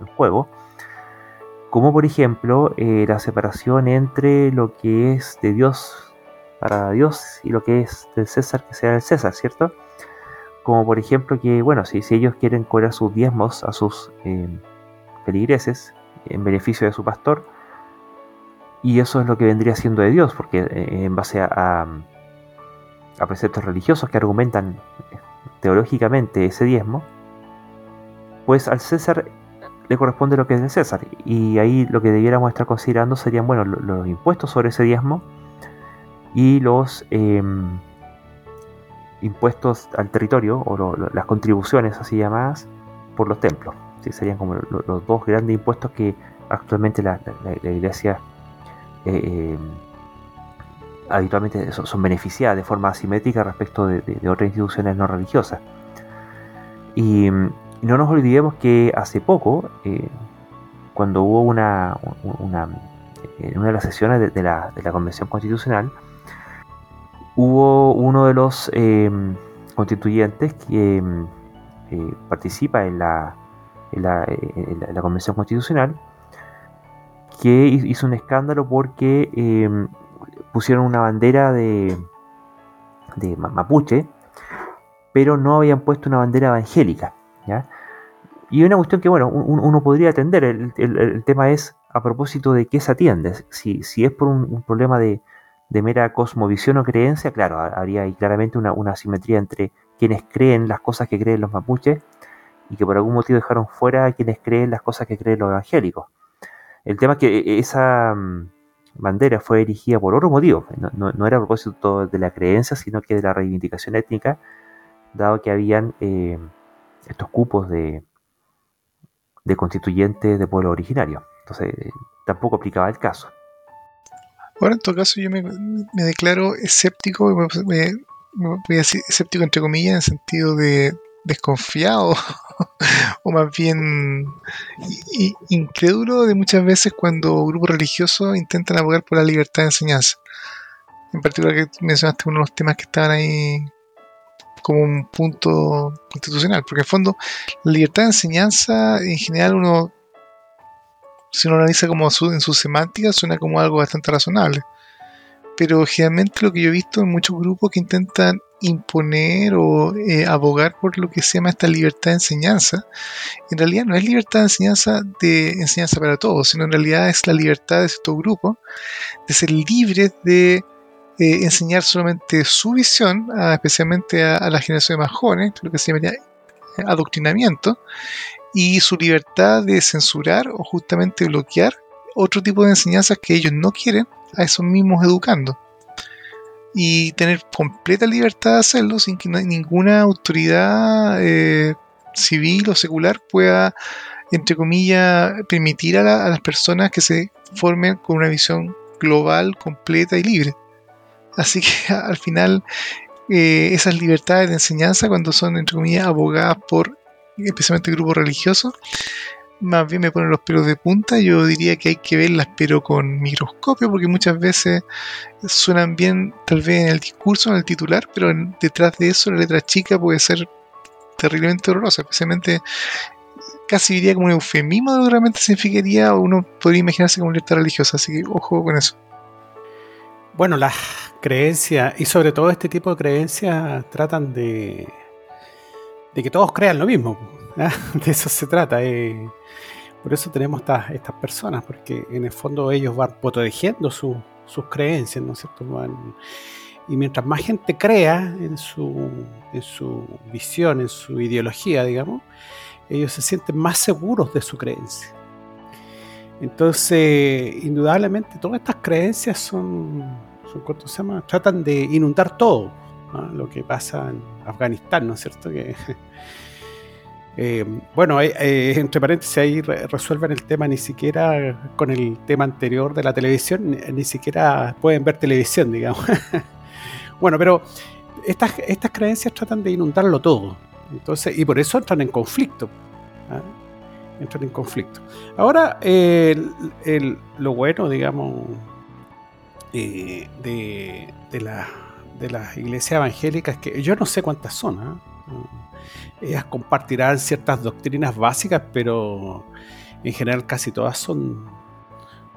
en juego, como por ejemplo eh, la separación entre lo que es de Dios para Dios y lo que es del César que sea del César, ¿cierto? Como por ejemplo que, bueno, si, si ellos quieren cobrar sus diezmos a sus eh, feligreses en beneficio de su pastor, y eso es lo que vendría siendo de Dios, porque eh, en base a, a preceptos religiosos que argumentan teológicamente ese diezmo, pues al César le corresponde lo que es del César. Y ahí lo que debiéramos estar considerando serían bueno, los impuestos sobre ese diezmo y los em, impuestos al territorio o las contribuciones así llamadas por los templos. ¿sí? Serían como los dos grandes impuestos que actualmente la, iglesia eh, em, habitualmente son, beneficiadas de forma asimétrica respecto de, otras instituciones no religiosas. Y, no nos olvidemos que hace poco, eh, cuando hubo una, en una de las sesiones de, la, Convención Constitucional, hubo uno de los em, constituyentes que em, eh, participa en la, en la, Convención Constitucional, que hizo un escándalo porque em, pusieron una bandera de, de mapuche, pero no habían puesto una bandera evangélica. ¿ya? Y una cuestión que, bueno, uno podría atender. El, tema es a propósito de qué se atiende. Si, si es por un, problema de, mera cosmovisión o creencia, claro, habría claramente una, una asimetría entre quienes creen las cosas que creen los mapuches y que por algún motivo dejaron fuera a quienes creen las cosas que creen los evangélicos. El tema es que e, esa, mm, bandera fue erigida por otro motivo. No, era a propósito de la creencia, sino que de la reivindicación étnica, dado que habían eh, estos cupos de, de constituyentes de pueblo originario. Entonces, eh, tampoco aplicaba el caso. Bueno, en todo caso, yo me, declaro escéptico, me, voy a decir escéptico entre comillas, en el sentido de desconfiado o más bien incrédulo de muchas veces cuando grupos religiosos intentan abogar por la libertad de enseñanza. En particular que mencionaste uno de los temas que estaban ahí como un punto institucional, porque en fondo la libertad de enseñanza en general uno, si uno analiza como en su semántica, suena como algo bastante razonable. Pero generalmente lo que yo he visto en muchos grupos que intentan imponer o eh, abogar por lo que se llama esta libertad de enseñanza, en realidad no es libertad de enseñanza de enseñanza para todos, sino en realidad es la libertad de estos grupos de ser libres de eh, enseñar solamente su visión, especialmente a, a, las generaciones más jóvenes, lo que se llamaría adoctrinamiento, y su libertad de censurar o justamente bloquear otro tipo de enseñanzas que ellos no quieren a esos mismos educando y tener completa libertad de hacerlo sin que ninguna autoridad eh, civil o secular pueda, entre comillas, permitir a, las personas que se formen con una visión global, completa y libre. Así que al final eh, esas libertades de enseñanza, cuando son, entre comillas, abogadas por especialmente grupos religiosos, más bien me ponen los pelos de punta. Yo diría que hay que verlas, pero con microscopio, porque muchas veces suenan bien, tal vez en el discurso, en el titular, pero detrás de eso la letra chica puede ser terriblemente horrorosa, especialmente casi diría como un eufemismo de lo que realmente significaría, o uno podría imaginarse como libertad religiosa, así que ojo con eso. Bueno, las creencias, y sobre todo este tipo de creencias, tratan de, de que todos crean lo mismo. ¿ah? De eso se trata. Eh. Por eso tenemos estas, personas, porque en el fondo ellos van protegiendo sus creencias, ¿no es cierto? y mientras más gente crea en su, en su visión, en su ideología, digamos, ellos se sienten más seguros de su creencia. Entonces, indudablemente, todas estas creencias son, son ¿cómo se llama? Tratan de inundar todo, lo que pasa en Afganistán, ¿no es cierto? Que eh, bueno, eh, entre paréntesis ahí resuelven el tema ni siquiera con el tema anterior de la televisión, ni, siquiera pueden ver televisión, digamos. bueno, pero estas, estas creencias tratan de inundarlo todo. Entonces, y por eso entran en conflicto. ¿ah? Entran en conflicto. Ahora, lo bueno, digamos, eh, de, de, la, de las iglesias evangélicas, que yo no sé cuántas son, ¿ah? ellas compartirán ciertas doctrinas básicas, pero en general casi todas son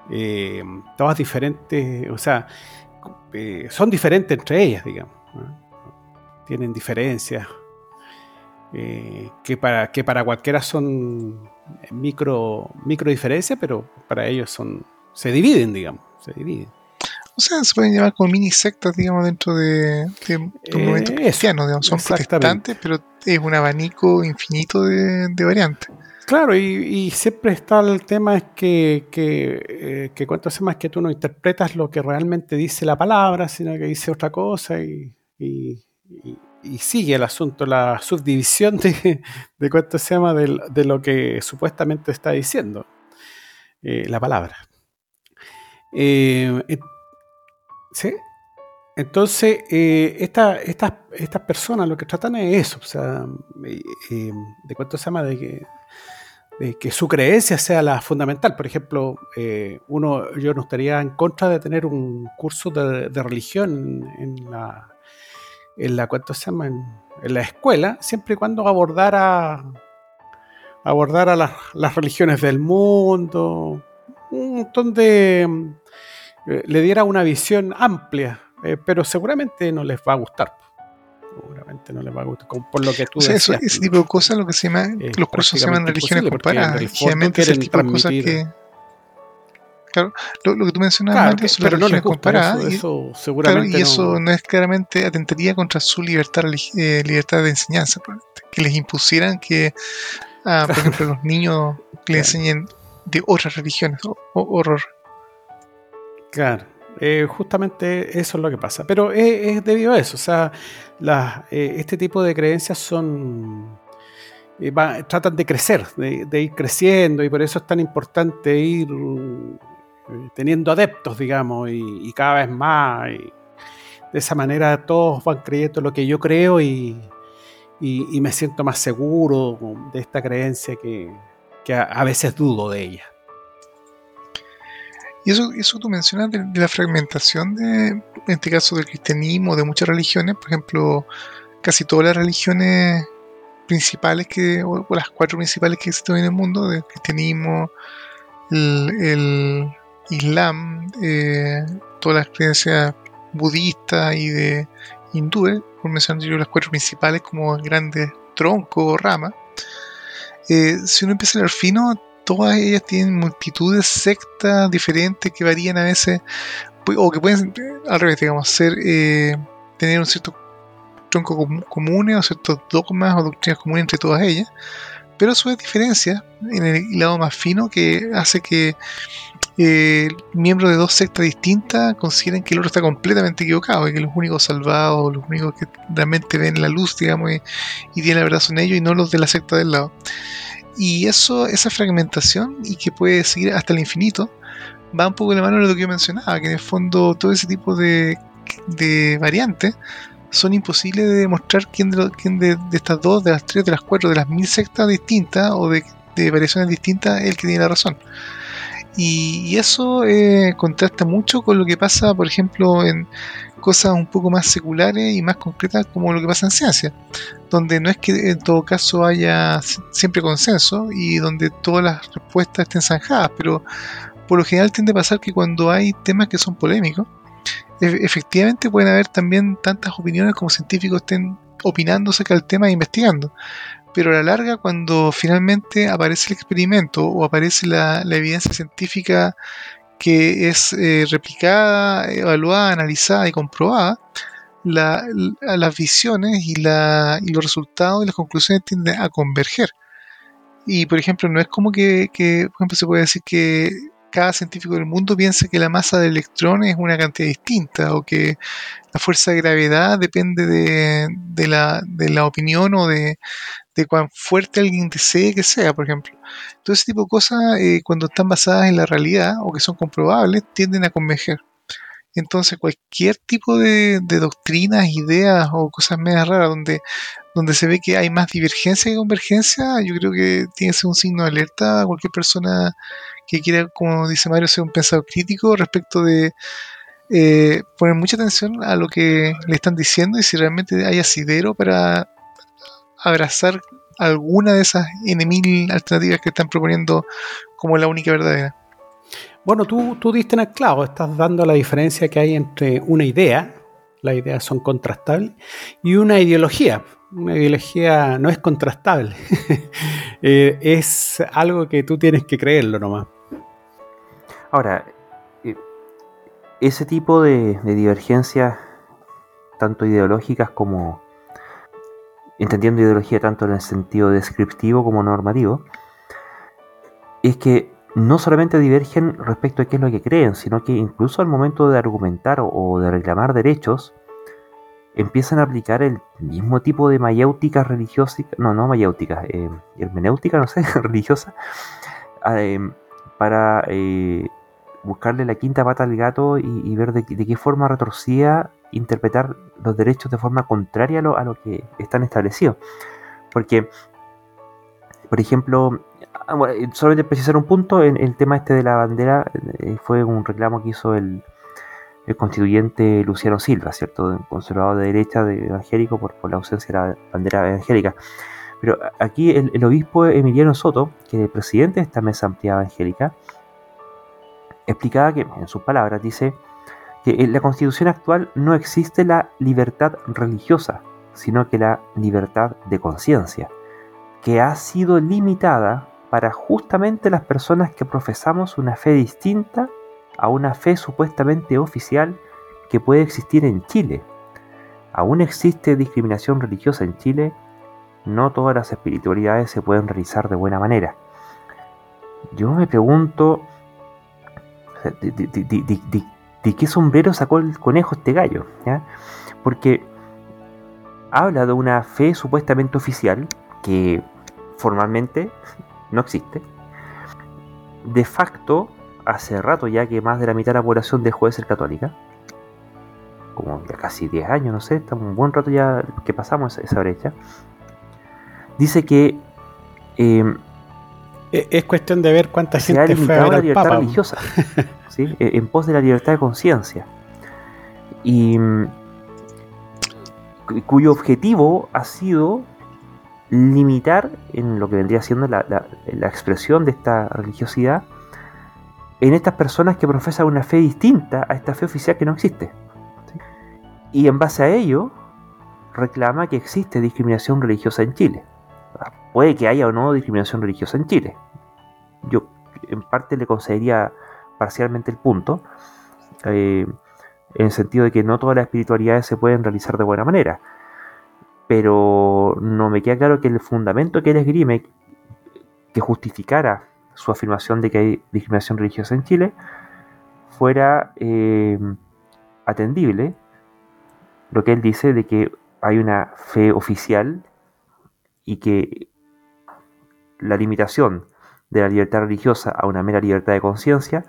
eh, todas diferentes, o sea, eh, son diferentes entre ellas, digamos. Tienen diferencias eh, que, para, que para cualquiera son micro, micro diferencias, pero para ellos son se dividen, digamos, se dividen. Sea, se pueden llamar como mini sectas, digamos, dentro de, de, un movimiento cristiano, digamos, son protestantes, pero es un abanico infinito de, de variantes. Claro, y, siempre está el tema es que, que, eh, que cuanto más que tú no interpretas lo que realmente dice la palabra, sino que dice otra cosa y, sigue el asunto, la subdivisión de, de cuánto se llama de, lo que supuestamente está diciendo eh, la palabra. Eh, ¿Sí? Entonces, estas personas lo que tratan es eso, o sea, de cuánto se llama, de que su creencia sea la fundamental. Por ejemplo, eh, uno, yo no estaría en contra de tener un curso de, religión en la, en la, se llama? En, la escuela, siempre y cuando abordara, abordara las, las religiones del mundo, un montón de... Eh, le diera una visión amplia, eh, pero seguramente no les va a gustar seguramente no les va a gustar, por lo que tú Eso, ese tipo de cosas, lo que se llama, los cursos se llaman religiones comparadas. Generalmente ese tipo de cosas que. Claro, lo, que tú mencionabas antes son las religiones comparadas. y, eso seguramente y eso no... es claramente atentaría contra su libertad, eh, libertad de enseñanza, que les impusieran que, ah, por ejemplo, los niños le enseñen de otras religiones, o, horror. Claro. Eh, justamente eso es lo que pasa. Pero es, debido a eso. O sea, eh, este tipo de creencias son. Eh, tratan de crecer, de, ir creciendo, y por eso es tan importante ir teniendo adeptos, digamos, y, cada vez más. Y de esa manera todos van creyendo lo que yo creo y, me siento más seguro de esta creencia que, a veces dudo de ella. Y eso, eso tú mencionas de, la fragmentación de, en este caso del cristianismo, de muchas religiones, por ejemplo, casi todas las religiones principales que, o, las cuatro principales que existen en el mundo, del cristianismo, el, islam, eh, todas las creencias budistas y de hindúes, por mencionar yo las cuatro principales como grandes troncos o ramas, eh, si uno empieza a leer fino, todas ellas tienen multitud de sectas diferentes que varían a veces, o que pueden, al revés, digamos, ser, eh, tener un cierto tronco común o ciertos dogmas o doctrinas comunes entre todas ellas, pero su vez diferencias en el lado más fino que hace que eh, miembros de dos sectas distintas consideren que el otro está completamente equivocado y que los únicos salvados, los únicos que realmente ven la luz, digamos, y, y tienen la verdad son ellos y no los de la secta del lado. Y eso, esa fragmentación, y que puede seguir hasta el infinito, va un poco de la mano de lo que yo mencionaba, que en el fondo todo ese tipo de, variantes son imposibles de demostrar quién, de, quién de, estas dos, de las tres, de las cuatro, de las mil sectas distintas o de, variaciones distintas es el que tiene la razón. Y, eso eh, contrasta mucho con lo que pasa, por ejemplo, en cosas un poco más seculares y más concretas como lo que pasa en ciencia, donde no es que en todo caso haya siempre consenso y donde todas las respuestas estén zanjadas, pero por lo general tiende a pasar que cuando hay temas que son polémicos, e-, efectivamente pueden haber también tantas opiniones como científicos estén opinando acerca del tema e investigando. Pero a la larga, cuando finalmente aparece el experimento o aparece la, la evidencia científica que es eh, replicada, evaluada, analizada y comprobada, las visiones y, la, y, los resultados y las conclusiones tienden a converger. Y por ejemplo, no es como que, que, por ejemplo, se puede decir que cada científico del mundo piensa que la masa de electrones es una cantidad distinta o que la fuerza de gravedad depende de, la, de la, opinión o de, cuán fuerte alguien desee que sea, por ejemplo. Todo ese tipo de cosas, eh, cuando están basadas en la realidad o que son comprobables, tienden a converger. Entonces, cualquier tipo de, de doctrinas, ideas o cosas medias raras donde, donde se ve que hay más divergencia que convergencia, yo creo que tiene que ser un signo de alerta a cualquier persona que quiera, como dice Mario, ser un pensador crítico respecto de eh, poner mucha atención a lo que le están diciendo y si realmente hay asidero para abrazar alguna de esas N alternativas que están proponiendo como la única verdadera. Bueno, tú, tú diste en el clavo, estás dando la diferencia que hay entre una idea, las ideas son contrastables, y una ideología. Una ideología no es contrastable, eh, es algo que tú tienes que creerlo nomás. Ahora, ese tipo de, de divergencias, tanto ideológicas como entendiendo ideología tanto en el sentido descriptivo como normativo, es que no solamente divergen respecto a qué es lo que creen, sino que incluso al momento de argumentar o de reclamar derechos, empiezan a aplicar el mismo tipo de mayéutica religiosa, no, no mayéutica, eh, hermenéutica, no sé, religiosa, eh, para eh, buscarle la quinta pata al gato y, ver de, qué forma retorcida interpretar los derechos de forma contraria a lo, a lo que están establecidos. Porque, por ejemplo, ah, solamente precisar un punto, en el tema este de la bandera fue un reclamo que hizo el, el constituyente Luciano Silva, ¿cierto? Conservador de derecha, de evangélico, por, la ausencia de la bandera evangélica. Pero aquí el, obispo Emiliano Soto, que es el presidente de esta mesa ampliada evangélica, explicaba que, en sus palabras, dice que en la constitución actual no existe la libertad religiosa, sino que la libertad de conciencia, que ha sido limitada para justamente las personas que profesamos una fe distinta a una fe supuestamente oficial que puede existir en Chile. Aún existe discriminación religiosa en Chile, no todas las espiritualidades se pueden realizar de buena manera. Yo me pregunto, ¿de, qué sombrero sacó el conejo este gallo? Porque habla de una fe supuestamente oficial que formalmente no existe. De facto hace rato ya que más de la mitad de la población dejó de ser católica. Como ya casi 10 años, no sé, estamos un buen rato ya que pasamos esa brecha. Dice que em, e-, es cuestión de ver cuánta gente fue a ver la libertad religiosa, ¿sí? E-, en pos de la libertad de conciencia. Y mm, cuyo objetivo ha sido limitar en lo que vendría siendo la, la expresión de esta religiosidad en estas personas que profesan una fe distinta a esta fe oficial que no existe. Y en base a ello, reclama que existe discriminación religiosa en Chile. Puede que haya o no discriminación religiosa en Chile. Yo en parte le concedería parcialmente el punto, eh, en el sentido de que no todas las espiritualidades se pueden realizar de buena manera. Pero no me queda claro que el fundamento que él esgrime, que justificara su afirmación de que hay discriminación religiosa en Chile fuera eh, atendible lo que él dice de que hay una fe oficial y que la limitación de la libertad religiosa a una mera libertad de conciencia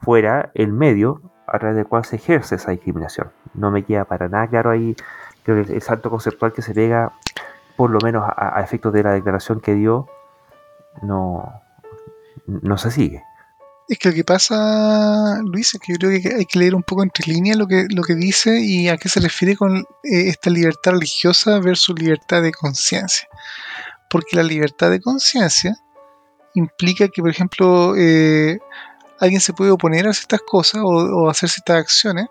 fuera el medio a través del cual se ejerce esa discriminación. No me queda para nada claro ahí, creo que el salto conceptual que se pega, por lo menos a, a efectos de la declaración que dio, no, no se sigue. Es que lo que pasa, Luis, es que yo creo que hay que leer un poco entre líneas lo que, lo que dice y a qué se refiere con eh, esta libertad religiosa versus libertad de conciencia. Porque la libertad de conciencia implica que, por ejemplo, eh, alguien se puede oponer a ciertas cosas o, hacer ciertas acciones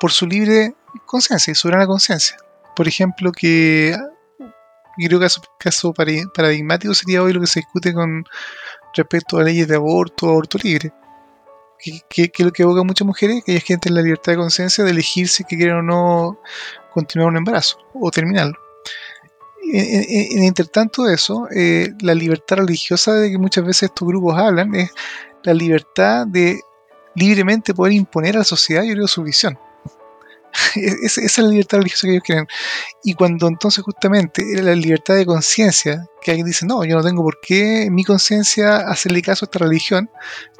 por su libre conciencia y soberana conciencia. Por ejemplo, que creo que caso, caso paradigmático sería hoy lo que se discute con respecto a leyes de aborto, aborto libre. Que, es lo que evoca a muchas mujeres, que hay gente en la libertad de conciencia de elegir si quieren o no continuar un embarazo o terminarlo. En, en, intertanto de eso, eh, la libertad religiosa de que muchas veces estos grupos hablan es la libertad de libremente poder imponer a la sociedad, yo creo, su visión. esa es la libertad religiosa que ellos quieren. Y cuando entonces justamente la libertad de conciencia, que alguien dice, no, yo no tengo por qué mi conciencia hacerle caso a esta religión,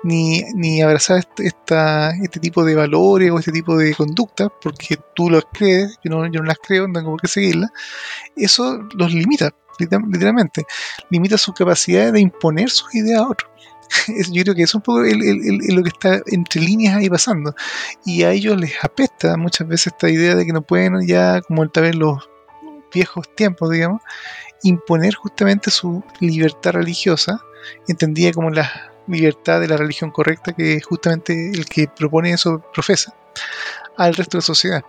ni, ni abrazar este, esta, este tipo de valores o este tipo de conductas, porque tú los crees, yo no, yo no las creo, no tengo por qué seguirlas, eso los limita, literalmente. Limita su capacidad de imponer sus ideas a otros. yo creo que es un poco lo que está entre líneas ahí pasando. Y a ellos les apesta muchas veces esta idea de que no pueden ya, como tal vez los viejos tiempos, digamos, imponer justamente su libertad religiosa, entendida como la libertad de la religión correcta, que justamente el que propone eso profesa, al resto de la sociedad.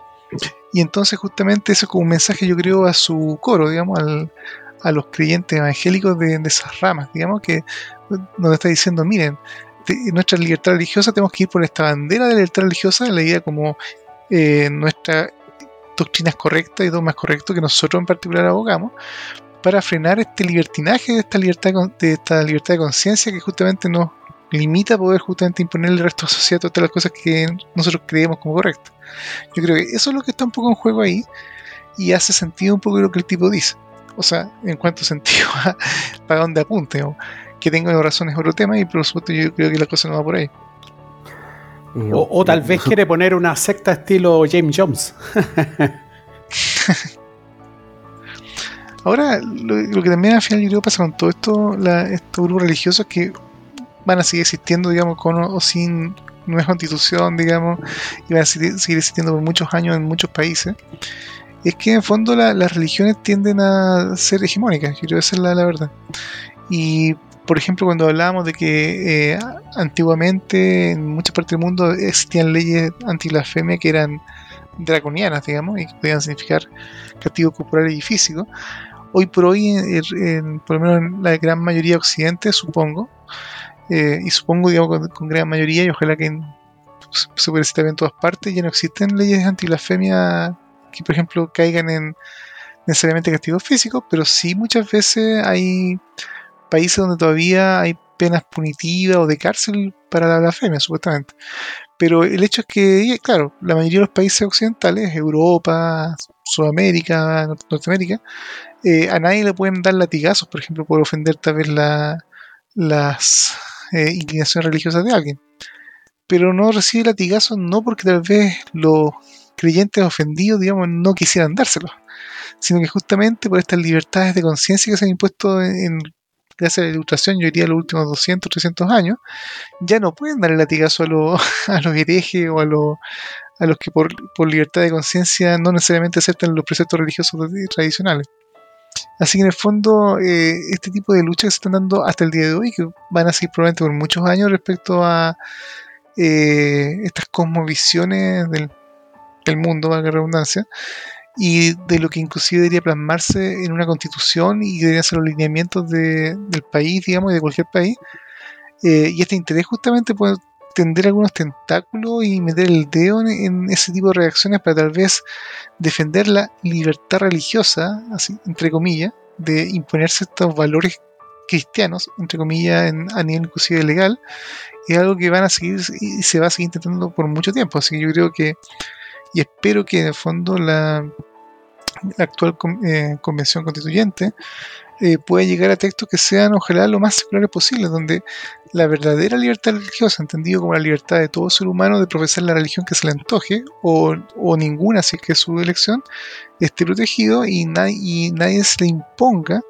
Y entonces justamente eso es como un mensaje yo creo a su coro, digamos, al, a los creyentes evangélicos de, esas ramas, digamos, que donde está diciendo, miren, nuestra libertad religiosa tenemos que ir por esta bandera de la libertad religiosa, la idea como eh, nuestra doctrina es correcta y dogma es correcto, que nosotros en particular abogamos, para frenar este libertinaje de esta libertad de esta libertad de conciencia que justamente nos limita a poder justamente imponer el resto de la sociedad todas las cosas que nosotros creemos como correctas. Yo creo que eso es lo que está un poco en juego ahí y hace sentido un poco lo que el tipo dice. O sea, en cuanto sentido a para dónde apunte. Que tenga razones otro tema y por supuesto yo creo que la cosa no va por ahí. O, tal vez quiere poner una secta estilo James Jones. Ahora, lo, que también al final yo creo pasa con todo esto, estos grupos religiosos que van a seguir existiendo, digamos, con o sin nueva constitución, digamos, y van a seguir, existiendo por muchos años en muchos países, es que en fondo las religiones tienden a ser hegemónicas, quiero decir la, la verdad. Y por ejemplo, cuando hablábamos de que eh, antiguamente en muchas partes del mundo existían leyes anti-blasfemia que eran draconianas, digamos, y que podían significar castigo corporal y físico, hoy por hoy, por lo menos en la gran mayoría de Occidente, supongo, eh, y supongo, digamos, con, gran mayoría, y ojalá que se puede citar en todas partes, ya no existen leyes anti-blasfemia que, por ejemplo, caigan en necesariamente castigos físicos, pero sí muchas veces hay países donde todavía hay penas punitivas o de cárcel para la blasfemia, supuestamente. Pero el hecho es que, claro, la mayoría de los países occidentales, Europa, Sudamérica, Norteamérica, eh, a nadie le pueden dar latigazos, por ejemplo, por ofender tal vez las eh, inclinaciones religiosas de alguien. Pero no recibe latigazos no porque tal vez los creyentes ofendidos, digamos, no quisieran dárselos, sino que justamente por estas libertades de conciencia que se han impuesto en gracias a la ilustración, yo diría los últimos 200, 300 años, ya no pueden dar el latigazo a, los, a los herejes o a los, a los que por, libertad de conciencia no necesariamente aceptan los preceptos religiosos tradicionales. Así que en el fondo, eh, este tipo de luchas que se están dando hasta el día de hoy, que van a seguir probablemente por muchos años respecto a eh, estas cosmovisiones del, del mundo, valga la redundancia, y de lo que inclusive debería plasmarse en una constitución y deberían ser los lineamientos de, del país, digamos, y de cualquier país. Eh, y este interés justamente puede tender algunos tentáculos y meter el dedo en, ese tipo de reacciones para tal vez defender la libertad religiosa, así, entre comillas, de imponerse estos valores cristianos, entre comillas, en, a nivel inclusive legal, es algo que van a seguir y se va a seguir intentando por mucho tiempo. Así que yo creo que y espero que en el fondo la, actual eh, convención constituyente eh, pueda llegar a textos que sean ojalá lo más seculares posible, donde la verdadera libertad religiosa, entendido como la libertad de todo ser humano de profesar la religión que se le antoje, o, ninguna si es que su elección, esté protegido y, y nadie se le imponga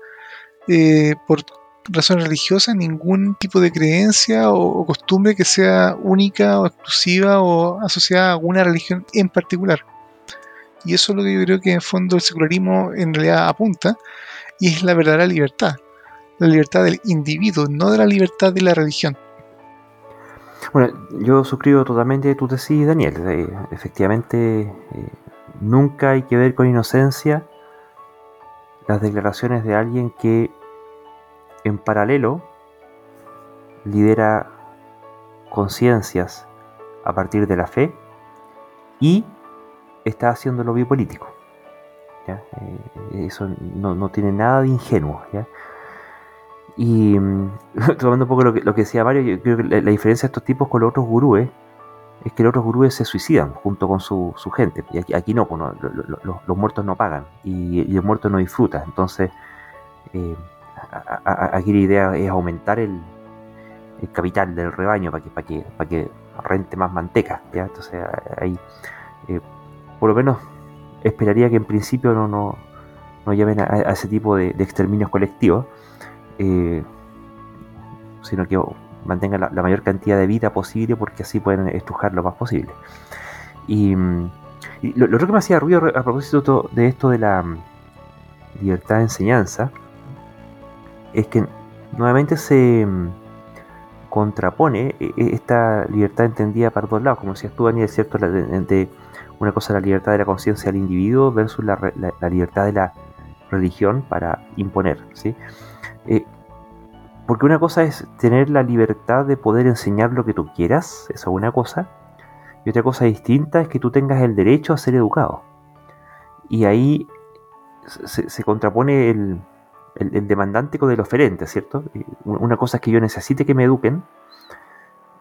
eh, por razón religiosa ningún tipo de creencia o, costumbre que sea única o exclusiva o asociada a alguna religión en particular. Y eso es lo que yo creo que en fondo el secularismo en realidad apunta y es la verdadera libertad. La libertad del individuo, no de la libertad de la religión. Bueno, yo suscribo totalmente tu tesis, Daniel. Eh, efectivamente, eh, nunca hay que ver con inocencia las declaraciones de alguien que en paralelo, lidera conciencias a partir de la fe y está haciendo lobby político. Eh, eso no, tiene nada de ingenuo. Y mm, tomando un poco lo que, lo que decía Mario, yo creo que la, diferencia de estos tipos con los otros gurúes es que los otros gurúes se suicidan junto con su, gente. Y aquí, no, pues los, muertos no pagan y, y, el muerto no disfruta. Entonces, eh, aquí la idea es aumentar el, capital del rebaño para que, para que, para que rente más manteca. ¿ya? Entonces ahí, eh, por lo menos, esperaría que en principio no, no, no lleven a, ese tipo de, exterminios colectivos, eh, sino que mantengan la, mayor cantidad de vida posible porque así pueden estrujar lo más posible. Y, lo, lo, otro que me hacía ruido a propósito de esto de la mm, libertad de enseñanza, es que nuevamente se mm, contrapone e, e, esta libertad entendida para dos lados, como decías tú, Daniel, es cierto, de, una cosa la libertad de la conciencia del individuo versus la, libertad de la religión para imponer, ¿sí? Eh, porque una cosa es tener la libertad de poder enseñar lo que tú quieras, eso es una cosa, y otra cosa distinta es que tú tengas el derecho a ser educado. Y ahí se, contrapone el, demandante con el oferente, ¿cierto? Una cosa es que yo necesite que me eduquen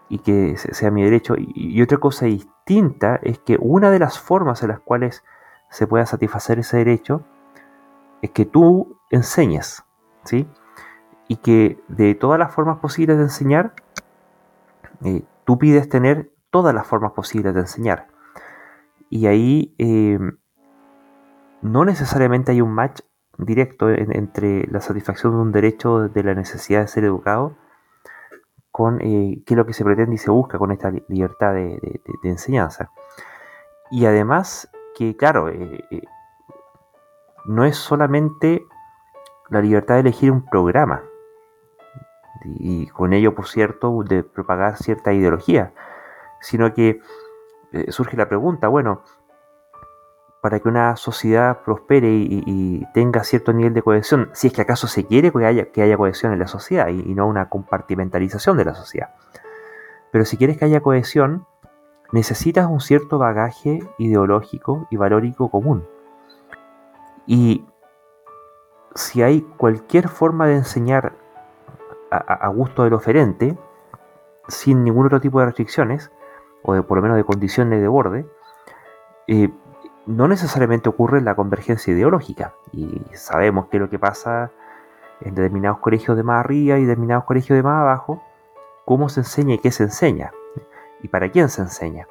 y que sea mi derecho, y otra cosa distinta es que una de las formas en las cuales se pueda satisfacer ese derecho es que tú enseñes, ¿sí? Y que de todas las formas posibles de enseñar, eh, tú pides tener todas las formas posibles de enseñar. Y ahí eh, no necesariamente hay un match directo entre la satisfacción de un derecho de la necesidad de ser educado con eh, qué es lo que se pretende y se busca con esta libertad de, enseñanza. Y además que, claro, no es solamente la libertad de elegir un programa y con ello, por cierto, de propagar cierta ideología, sino que eh, surge la pregunta, bueno, para que una sociedad prospere y, tenga cierto nivel de cohesión, si es que acaso se quiere que haya, cohesión en la sociedad y, no una compartimentalización de la sociedad. Pero si quieres que haya cohesión, necesitas un cierto bagaje ideológico y valórico común. Y si hay cualquier forma de enseñar a, gusto del oferente, sin ningún otro tipo de restricciones, o de, por lo menos de condiciones de borde, eh, no necesariamente ocurre la convergencia ideológica. Y sabemos que lo que pasa en determinados colegios de más arriba y determinados colegios de más abajo, cómo se enseña y qué se enseña, y para quién se enseña.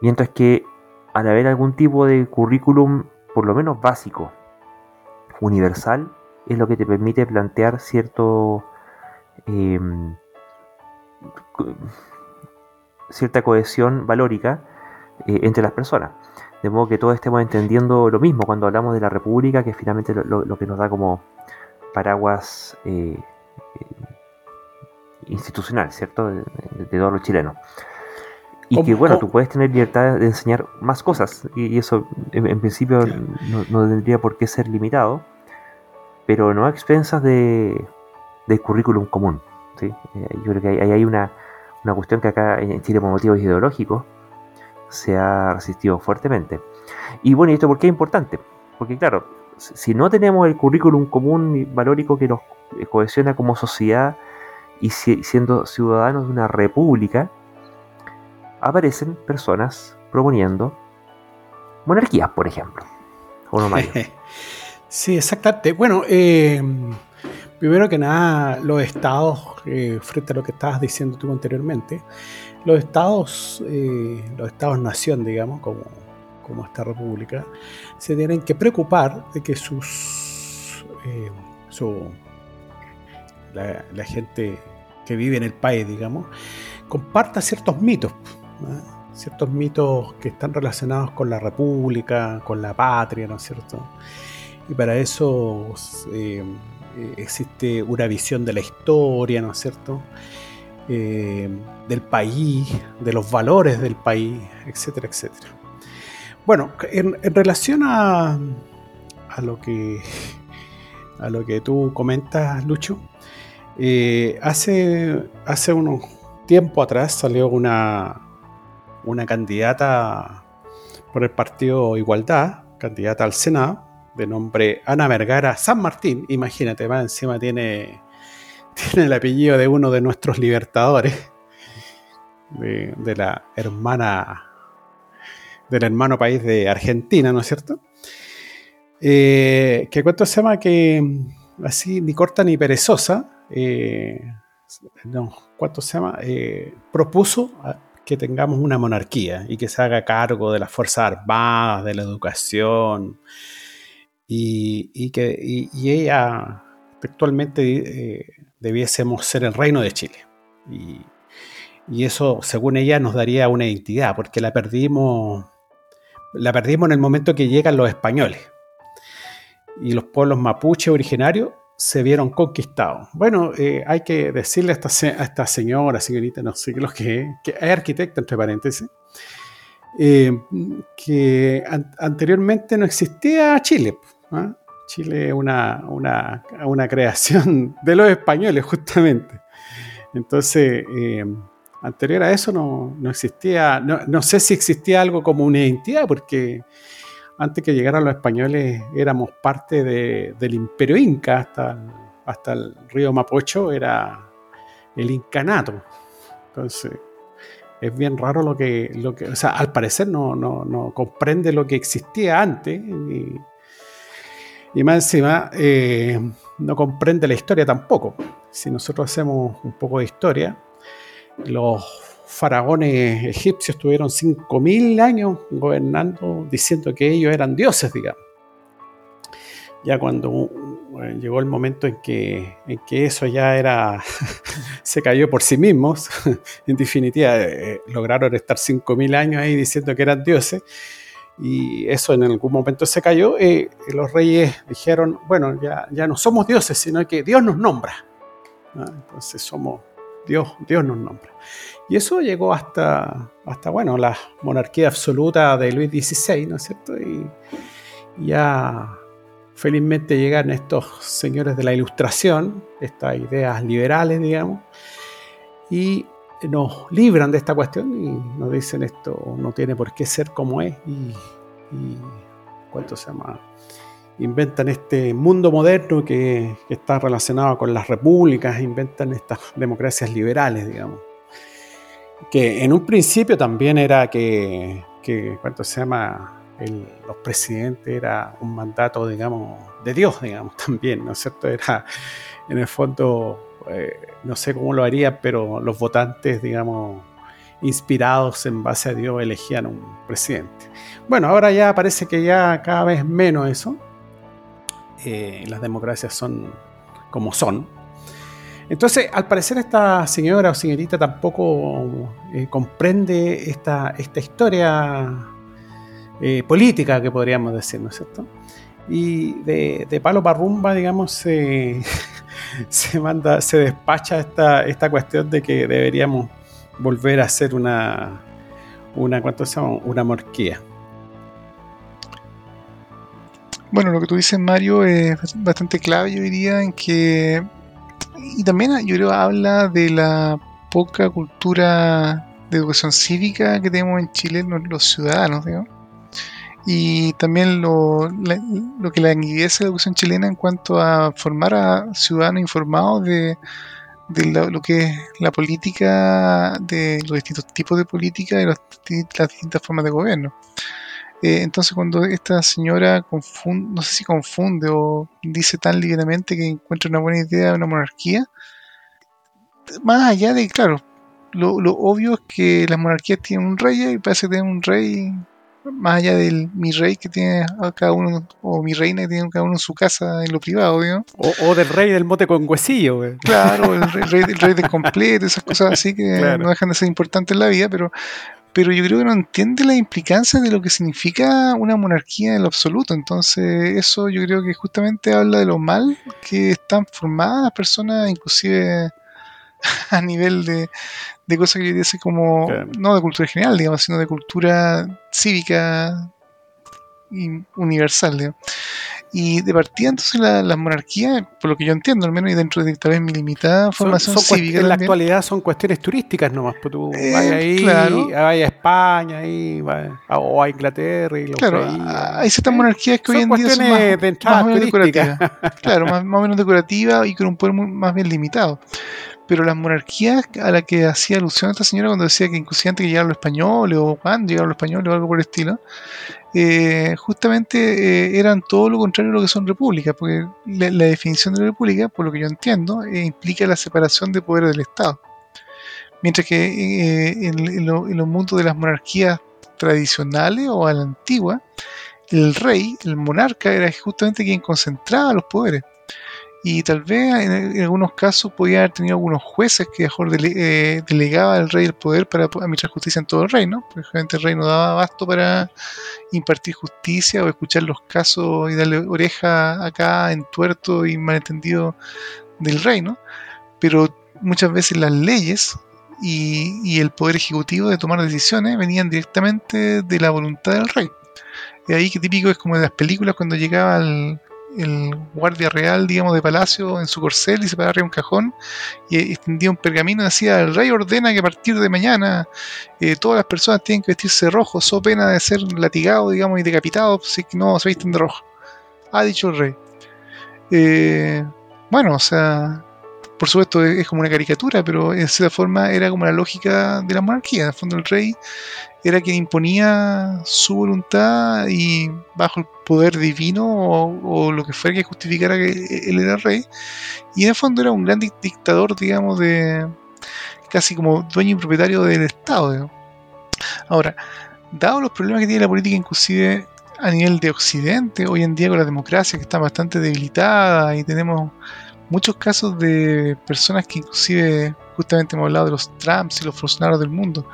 Mientras que al haber algún tipo de currículum por lo menos básico, universal, es lo que te permite plantear cierto em, cierta cohesión valórica eh, entre las personas. De modo que todos estemos entendiendo lo mismo cuando hablamos de la República, que finalmente lo, lo, que nos da como paraguas eh, eh, institucional, ¿cierto? De, todos los chilenos. Y que bueno, tú puedes tener libertad de enseñar más cosas, y, eso en, principio no, tendría por qué ser limitado, pero no a expensas de, del currículum común. ¿sí? Eh, yo creo que hay, hay una, una, cuestión que acá en Chile por motivos ideológicos se ha resistido fuertemente. Y bueno, ¿y esto por qué es importante? Porque claro, si no tenemos el currículum común y valórico que nos cohesiona como sociedad y siendo ciudadanos de una república, aparecen personas proponiendo monarquías, por ejemplo. sí, exactamente. Bueno, eh, primero que nada, los estados, eh, frente a lo que estabas diciendo tú anteriormente, los estados, eh, los estados nación, digamos, como, esta república, se tienen que preocupar de que sus, su, la, la gente que vive en el país, digamos, comparta ciertos mitos ciertos mitos que están relacionados con la república, con la patria, ¿no es cierto? Y para eso eh, existe una visión de la historia, ¿no es cierto? Eh, del país, de los valores del país, etcétera, etcétera. Bueno, en, relación a, a, lo que a lo que tú comentas, Lucho, eh, hace, hace unos tiempo atrás salió una, una candidata por el partido Igualdad, candidata al Senado, de nombre Ana Vergara San Martín. Imagínate, más encima tiene, tiene el apellido de uno de nuestros libertadores, de, la hermana, del hermano país de Argentina, ¿no es cierto? Eh, que cuento se llama que así ni corta ni perezosa, eh, no, ¿cuánto se llama? Eh, propuso que tengamos una monarquía y que se haga cargo de las Fuerzas Armadas, de la educación, y, que ella actualmente eh, debiésemos ser el reino de Chile. Y, eso, según ella, nos daría una identidad, porque la perdimos, la perdimos en el momento que llegan los españoles. Y los pueblos mapuche originarios se vieron conquistados. Bueno, eh, hay que decirle a esta, a esta, señora, señorita, no sé lo que es, que es arquitecta, entre paréntesis, eh, que anteriormente no existía Chile. ¿ah? Chile es una, una, una, creación de los españoles, justamente. Entonces, eh, anterior a eso no, no existía, no, no, sé si existía algo como una identidad, porque antes que llegaran los españoles éramos parte de, del imperio inca, hasta, hasta el río Mapocho era el incanato. Entonces, es bien raro lo que, lo que o sea, al parecer no, no, no comprende lo que existía antes. Y, y más encima, eh, no comprende la historia tampoco. Si nosotros hacemos un poco de historia, los faraones egipcios tuvieron 5.000 años gobernando diciendo que ellos eran dioses, digamos. Ya cuando llegó el momento en que, en que eso ya era, se cayó por sí mismos, en definitiva, eh, lograron estar 5.000 años ahí diciendo que eran dioses, y eso en algún momento se cayó, eh, los reyes dijeron, bueno, ya, ya no somos dioses, sino que Dios nos nombra. Entonces somos Dios, Dios nos nombra. Y eso llegó hasta, hasta bueno, la monarquía absoluta de Luis XVI, ¿no es cierto? Y ya felizmente llegan estos señores de la ilustración, estas ideas liberales, digamos, y nos libran de esta cuestión y nos dicen esto no tiene por qué ser como es y, ¿cuánto se llama? Inventan este mundo moderno que, está relacionado con las repúblicas, inventan estas democracias liberales, digamos. Que en un principio también era que, que ¿cuánto se llama? los presidentes era un mandato, digamos, de Dios, digamos, también, ¿no es cierto? Era, en el fondo, eh, no sé cómo lo haría, pero los votantes, digamos, inspirados en base a Dios, elegían un presidente. Bueno, ahora ya parece que ya cada vez menos eso. Eh, las democracias son como son. Entonces, al parecer esta señora o señorita tampoco eh, comprende esta, esta historia política que podríamos decir, ¿no es cierto? Y de, de palo para rumba, digamos, se manda, se despacha esta, esta cuestión de que deberíamos volver a hacer una, una, ¿cuánto se llama? Una morquía. Bueno, lo que tú dices, Mario, es bastante clave, yo diría, en que. Y también, yo creo, habla de la poca cultura de educación cívica que tenemos en Chile los ciudadanos, digamos y también lo, lo que la enguidece la educación chilena en cuanto a formar a ciudadanos informados de, lo, que es la política, de los distintos tipos de política y las distintas formas de gobierno. Eh, entonces cuando esta señora confunde, no sé si confunde o dice tan libremente que encuentra una buena idea de una monarquía, más allá de, claro, lo, lo obvio es que las monarquías tienen un rey y parece que tienen un rey más allá del mi rey que tiene cada uno, o mi reina que tiene cada uno en su casa en lo privado, O, del rey del mote con huesillo, Claro, el rey, el rey del completo, esas cosas así que no dejan de ser importantes en la vida, pero, pero yo creo que no entiende la implicancia de lo que significa una monarquía en lo absoluto. Entonces, eso yo creo que justamente habla de lo mal que están formadas las personas, inclusive a nivel de, de cosas que yo diría como, no de cultura general, digamos, sino de cultura cívica y universal. Y de partida, entonces, las monarquías, por lo que yo entiendo, al menos y dentro de tal vez mi limitada formación cívica. En la actualidad son cuestiones turísticas nomás, pues tú eh, vas ahí, vas a España ahí, o a Inglaterra. Y lo claro, hay ciertas monarquías que hoy en día son más, más o menos decorativas. claro, más, más, o menos decorativas y con un poder más bien limitado pero las monarquías a las que hacía alusión esta señora cuando decía que inclusive antes que llegaron los españoles o cuando llegaron los españoles o algo por el estilo, eh, justamente eh, eran todo lo contrario a lo que son repúblicas, porque la, definición de república, por lo que yo entiendo, eh, implica la separación de poderes del Estado. Mientras que en, los mundos de las monarquías tradicionales o a la antigua, el rey, el monarca, era justamente quien concentraba los poderes y tal vez en, algunos casos podía haber tenido algunos jueces que mejor eh, delegaba al rey el poder para administrar justicia en todo el reino, porque realmente el rey no daba abasto para impartir justicia o escuchar los casos y darle oreja acá en tuerto y malentendido del reino, pero muchas veces las leyes y, el poder ejecutivo de tomar decisiones venían directamente de la voluntad del rey. Y ahí que típico es como de las películas cuando llegaba el el guardia real, digamos, de palacio en su corcel y se paraba arriba un cajón y extendía un pergamino y decía, el rey ordena que a partir de mañana eh, todas las personas tienen que vestirse rojo, so pena de ser latigado, digamos, y decapitado si no se visten de rojo. Ha dicho el rey. Eh, bueno, o sea, por supuesto es como una caricatura, pero en cierta forma era como la lógica de la monarquía. En el fondo el rey era quien imponía su voluntad y bajo el poder divino o, lo que fuera que justificara que él era rey. Y en el fondo era un gran dictador, digamos, de casi como dueño y propietario del Estado. Ahora, dado los problemas que tiene la política inclusive a nivel de Occidente, hoy en día con la democracia que está bastante debilitada y tenemos muchos casos de personas que inclusive, justamente hemos hablado de los Trumps y los funcionarios del mundo,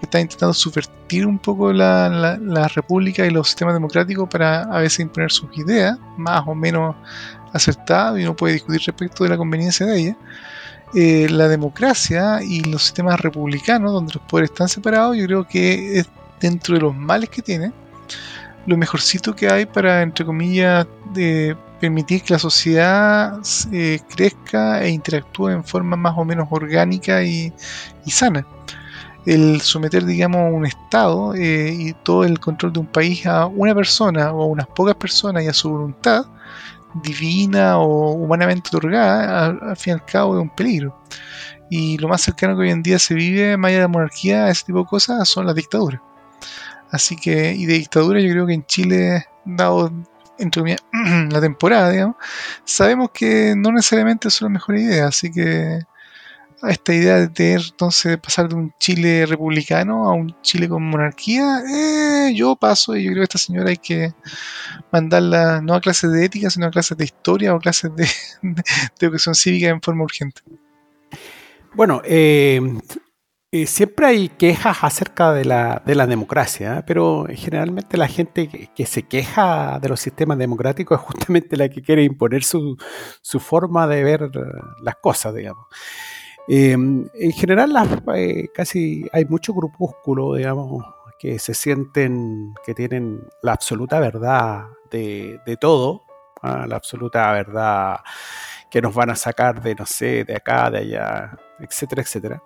que están intentando subvertir un poco la, república y los sistemas democráticos para a veces imponer sus ideas, más o menos acertadas, y uno puede discutir respecto de la conveniencia de ellas. Eh, la democracia y los sistemas republicanos, donde los poderes están separados, yo creo que es dentro de los males que tiene, lo mejorcito que hay para, entre comillas, de permitir que la sociedad eh, crezca e interactúe en forma más o menos orgánica y, sana. El someter, digamos, un Estado eh, y todo el control de un país a una persona o a unas pocas personas y a su voluntad divina o humanamente otorgada, al, fin y al cabo es un peligro. Y lo más cercano que hoy en día se vive, más allá de la monarquía, ese tipo de cosas, son las dictaduras. Así que, y de dictadura, yo creo que en Chile, dado entre la temporada, digamos, sabemos que no necesariamente son las mejores ideas, así que esta idea de tener entonces pasar de un Chile republicano a un Chile con monarquía, eh, yo paso y yo creo que esta señora hay que mandarla no a clases de ética, sino a clases de historia o clases de, de educación cívica en forma urgente. Bueno, eh, eh, siempre hay quejas acerca de la, democracia, ¿eh? pero generalmente la gente que, se queja de los sistemas democráticos es justamente la que quiere imponer su, forma de ver las cosas, digamos. Em, en general, eh, casi hay mucho grupúsculo, digamos, que se sienten que tienen la absoluta verdad de, todo, ¿ah? la absoluta verdad que nos van a sacar de, no sé, de acá, de allá, etcétera, etcétera.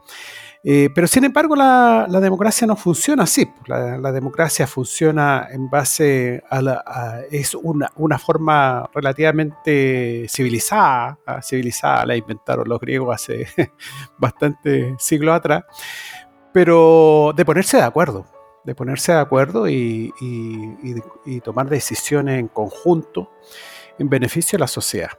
Eh, pero sin embargo la, democracia no funciona así. Pues, la, democracia funciona en base a, la, es una, una, forma relativamente civilizada, ¿ah? civilizada la inventaron los griegos hace bastante siglos atrás, pero de ponerse de acuerdo, de ponerse de acuerdo y, tomar decisiones en conjunto en beneficio de la sociedad.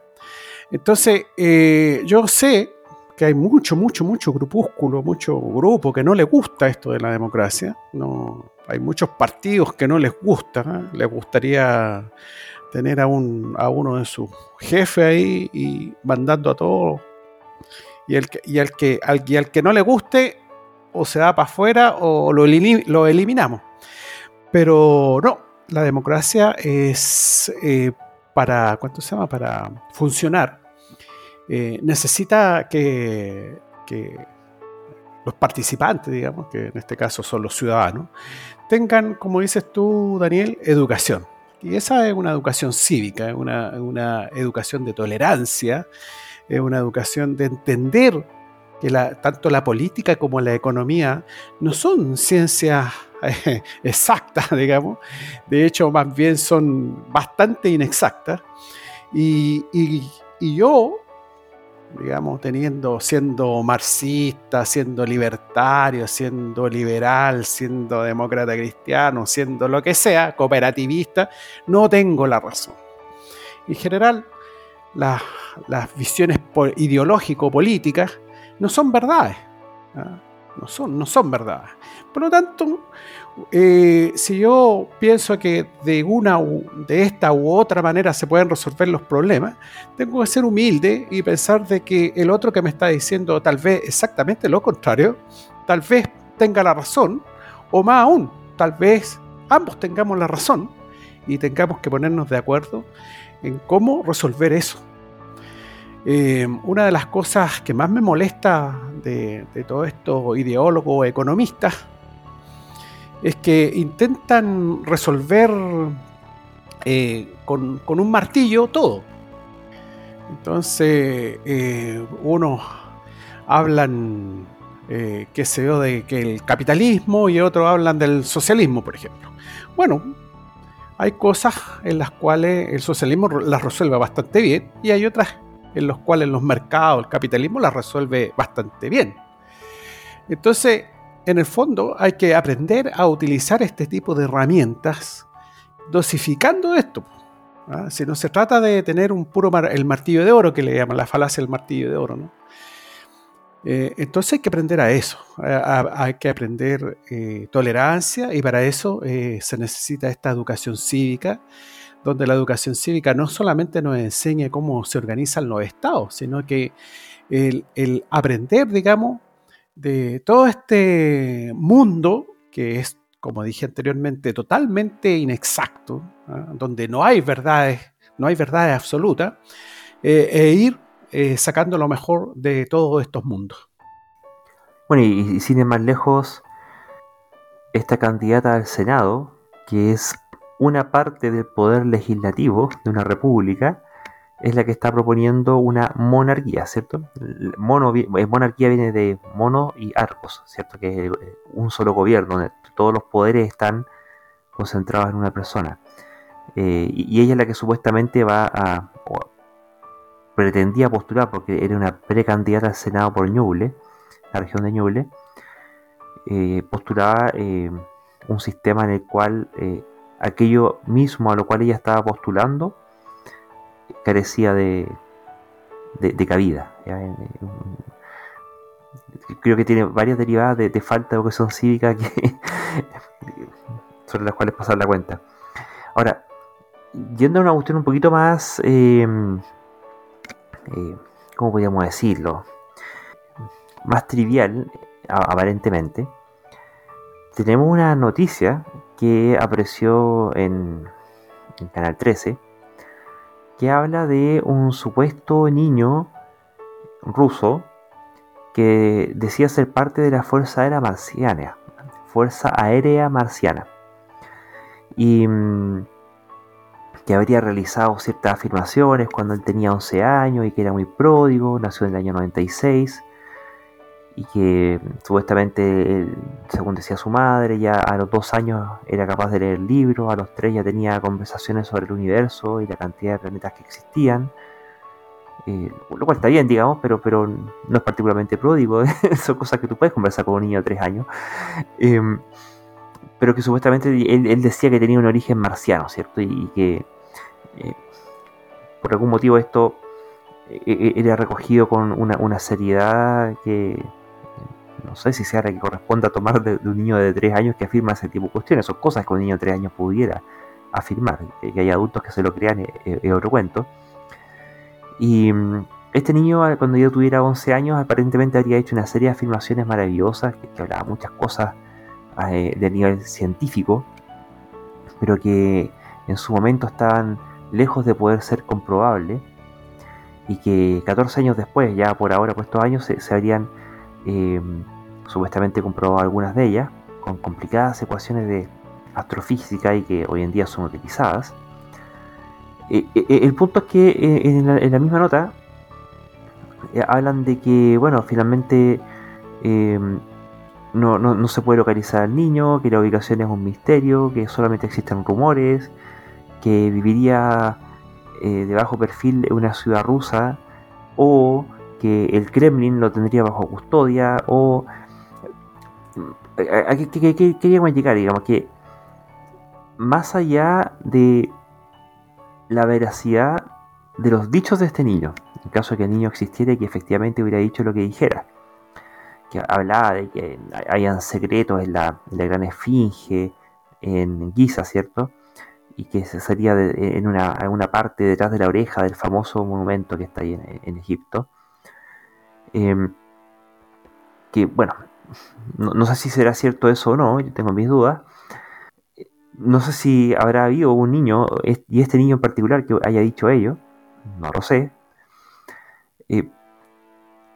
Entonces, eh, yo sé que hay mucho, mucho, mucho grupúsculo, mucho grupo que no le gusta esto de la democracia. No, hay muchos partidos que no les gusta. ¿eh? Les gustaría tener a, un, a uno de sus jefes ahí y mandando a todos. Y, el y, al, que, al, al que no le guste, o se da para afuera o lo, lo eliminamos. Pero no, la democracia es eh, para, ¿cuánto se llama? Para funcionar eh, necesita que, los participantes, digamos, que en este caso son los ciudadanos, tengan, como dices tú, Daniel, educación. Y esa es una educación cívica, una, una educación de tolerancia, es una educación de entender que tanto la política como la economía no son ciencias eh, exactas, digamos, de hecho más bien son bastante inexactas. y yo digamos, teniendo, siendo marxista, siendo libertario, siendo liberal, siendo demócrata cristiano, siendo lo que sea, cooperativista, no tengo la razón. En general, las, visiones ideológico-políticas no son verdades. ¿ah? No, son, no son verdades. Por lo tanto, eh, si yo pienso que de una de esta u otra manera se pueden resolver los problemas, tengo que ser humilde y pensar de que el otro que me está diciendo tal vez exactamente lo contrario, tal vez tenga la razón, o más aún, tal vez ambos tengamos la razón y tengamos que ponernos de acuerdo en cómo resolver eso. Eh, una de las cosas que más me molesta de, de todo esto ideólogos economistas es que intentan resolver eh, con, un martillo todo. Entonces, eh, unos hablan, eh, qué sé yo, de que el capitalismo y otros hablan del socialismo, por ejemplo. Bueno, hay cosas en las cuales el socialismo las resuelve bastante bien y hay otras en las cuales los mercados, el capitalismo las resuelve bastante bien. Entonces, en el fondo hay que aprender a utilizar este tipo de herramientas dosificando esto. ¿ah? Si no se trata de tener un puro el martillo de oro, que le llaman la falacia del martillo de oro. Eh, entonces hay que aprender a eso, hay que aprender eh, tolerancia y para eso eh, se necesita esta educación cívica, donde la educación cívica no solamente nos enseña cómo se organizan los estados, sino que el aprender, digamos, de todo este mundo que es, como dije anteriormente, totalmente inexacto, ¿ah? donde no hay verdades, no hay verdades absolutas, eh, e ir eh, sacando lo mejor de todos estos mundos. Bueno, y, sin ir más lejos, esta candidata al Senado, que es una parte del poder legislativo de una república, es la que está proponiendo una monarquía, ¿cierto? Eh, monarquía viene de mono y arcos, ¿cierto? Que es eh, un solo gobierno, donde todos los poderes están concentrados en una persona. Eh, y ella es la que supuestamente va a, pretendía postular, porque era una precandidata al Senado por Ñuble, la región de Ñuble, postulaba un sistema en el cual aquello mismo a lo cual ella estaba postulando, carecía de, de, cabida. Creo que tiene varias derivadas de, falta de educación cívica que, sobre las cuales pasar la cuenta. Ahora, yendo a una cuestión un poquito más, em, eh, ¿cómo podríamos decirlo? Más trivial, aparentemente. Tenemos una noticia que apareció en, en Canal 13 que habla de un supuesto niño ruso que decía ser parte de la Fuerza Aérea Marciana. Fuerza Aérea Marciana. Y mm, que habría realizado ciertas afirmaciones cuando él tenía 11 años y que era muy pródigo, nació en el año 96 y que supuestamente, según decía su madre, ya a los dos años era capaz de leer libros, a los tres ya tenía conversaciones sobre el universo y la cantidad de planetas que existían. Eh, lo cual está bien, digamos, pero, pero no es particularmente pródigo, son cosas que tú puedes conversar con un niño de tres años. Em, pero que supuestamente él, decía que tenía un origen marciano, ¿cierto? Y, que eh, por algún motivo esto eh, era recogido con una, una seriedad que, no sé si sea que corresponda tomar de, un niño de 3 años que afirma ese tipo de cuestiones. Son cosas que un niño de 3 años pudiera afirmar. Que hay adultos que se lo crean es, otro cuento. Y mm, este niño, cuando yo tuviera 11 años, aparentemente habría hecho una serie de afirmaciones maravillosas que, que hablaba muchas cosas eh, de nivel científico, pero que en su momento estaban lejos de poder ser comprobables y que 14 años después, ya por ahora, por estos años, se, se habrían eh, supuestamente comprobado algunas de ellas, con complicadas ecuaciones de astrofísica y que hoy en día son utilizadas. Eh, eh, el punto es que en la, misma nota hablan de que, bueno, finalmente no, no, se puede localizar al niño, que la ubicación es un misterio, que solamente existen rumores, que viviría de bajo perfil en una ciudad rusa o que el Kremlin lo tendría bajo custodia o... ¿A qué queríamos llegar? Digamos que más allá de la veracidad de los dichos de este niño, en caso de que el niño existiera y que efectivamente hubiera dicho lo que dijera, que hablaba de que hayan secretos en la, gran esfinge, en Giza, ¿cierto? Y que se sería en, una, parte detrás de la oreja del famoso monumento que está ahí en Egipto. Em, que bueno, no, sé si será cierto eso o no, yo tengo mis dudas. No sé si habrá habido un niño, y este niño en particular, que haya dicho ello, no lo sé. Eh,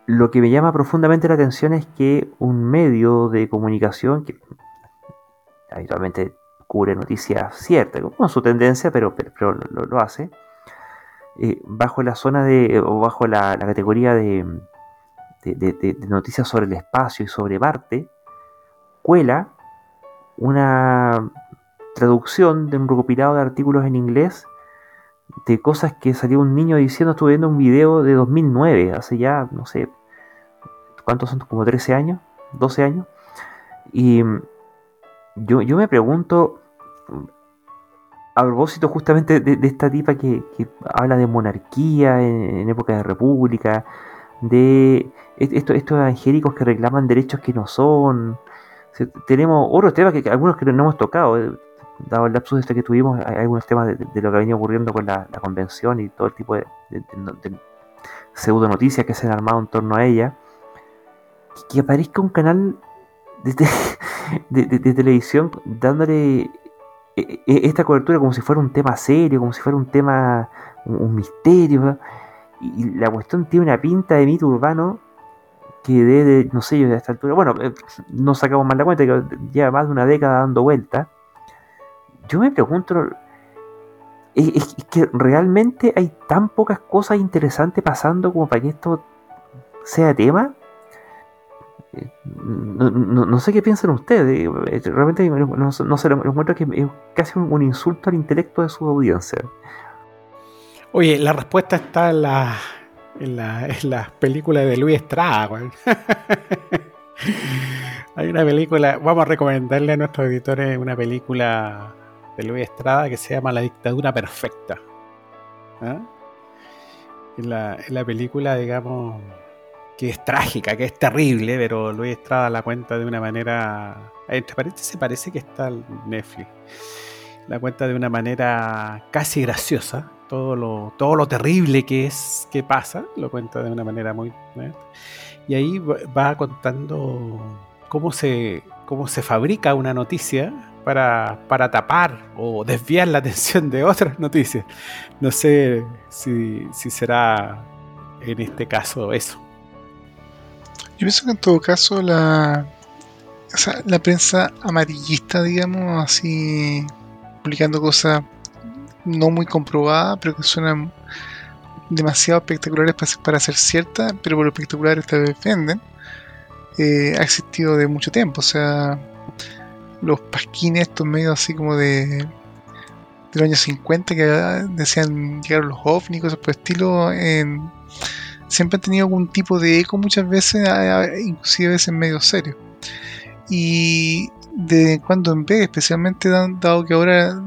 lo que me llama profundamente la atención es que un medio de comunicación, que habitualmente cubre noticias ciertas, con su tendencia, pero, pero, lo, hace. Eh, bajo la zona de, o bajo la, categoría de, de, noticias sobre el espacio y sobre Marte, cuela una traducción de un recopilado de artículos en inglés de cosas que salió un niño diciendo, estuve viendo un video de 2009, hace ya, no sé, ¿cuántos son? Como 13 años, 12 años. Y yo, yo me pregunto, a propósito justamente de, esta tipa que, habla de monarquía en, época de república, de estos, estos evangélicos que reclaman derechos que no son. tenemos otros temas que, algunos que no hemos tocado, eh, dado el lapsus este que tuvimos, hay algunos temas de, lo que ha venido ocurriendo con la, convención y todo el tipo de, pseudo noticias que se han armado en torno a ella. Que, aparezca un canal de, televisión dándole e, e, esta cobertura como si fuera un tema serio, como si fuera un tema, un, misterio. Y, la cuestión tiene una pinta de mito urbano que de, no sé yo, de esta altura, bueno, eh, no sacamos más la cuenta, que lleva más de una década dando vuelta yo me pregunto, ¿es, que realmente hay tan pocas cosas interesantes pasando como para que esto sea tema? Eh, no, sé qué piensan ustedes. Eh, realmente no, sé, lo encuentro que es casi un, insulto al intelecto de su audiencia. Oye, la respuesta está en la, en la, película de Luis Estrada. Hay una película, vamos a recomendarle a nuestros editores una película de Luis Estrada que se llama La dictadura perfecta. ¿Ah? En, la, película, digamos, que es trágica, que es terrible, pero Luis Estrada la cuenta de una manera. Entre paréntesis, parece que está en Netflix. La cuenta de una manera casi graciosa. Todo lo, todo lo terrible que es, que pasa, lo cuenta de una manera muy. ¿eh? Y ahí va contando cómo se, cómo se fabrica una noticia para, para tapar o desviar la atención de otras noticias. No sé si, será en este caso eso. Yo pienso que en todo caso la, la prensa amarillista, digamos, así publicando cosas no muy comprobadas, pero que suenan demasiado espectaculares para, para ser ciertas, pero por lo espectaculares te defienden, eh, ha existido de mucho tiempo. O sea, los pasquines, estos medios así como de, de los años 50 que decían llegar los ovnis, cosas por estilo, siempre han tenido algún tipo de eco muchas veces, inclusive a veces medio serio. Y de cuando en vez, especialmente dado que ahora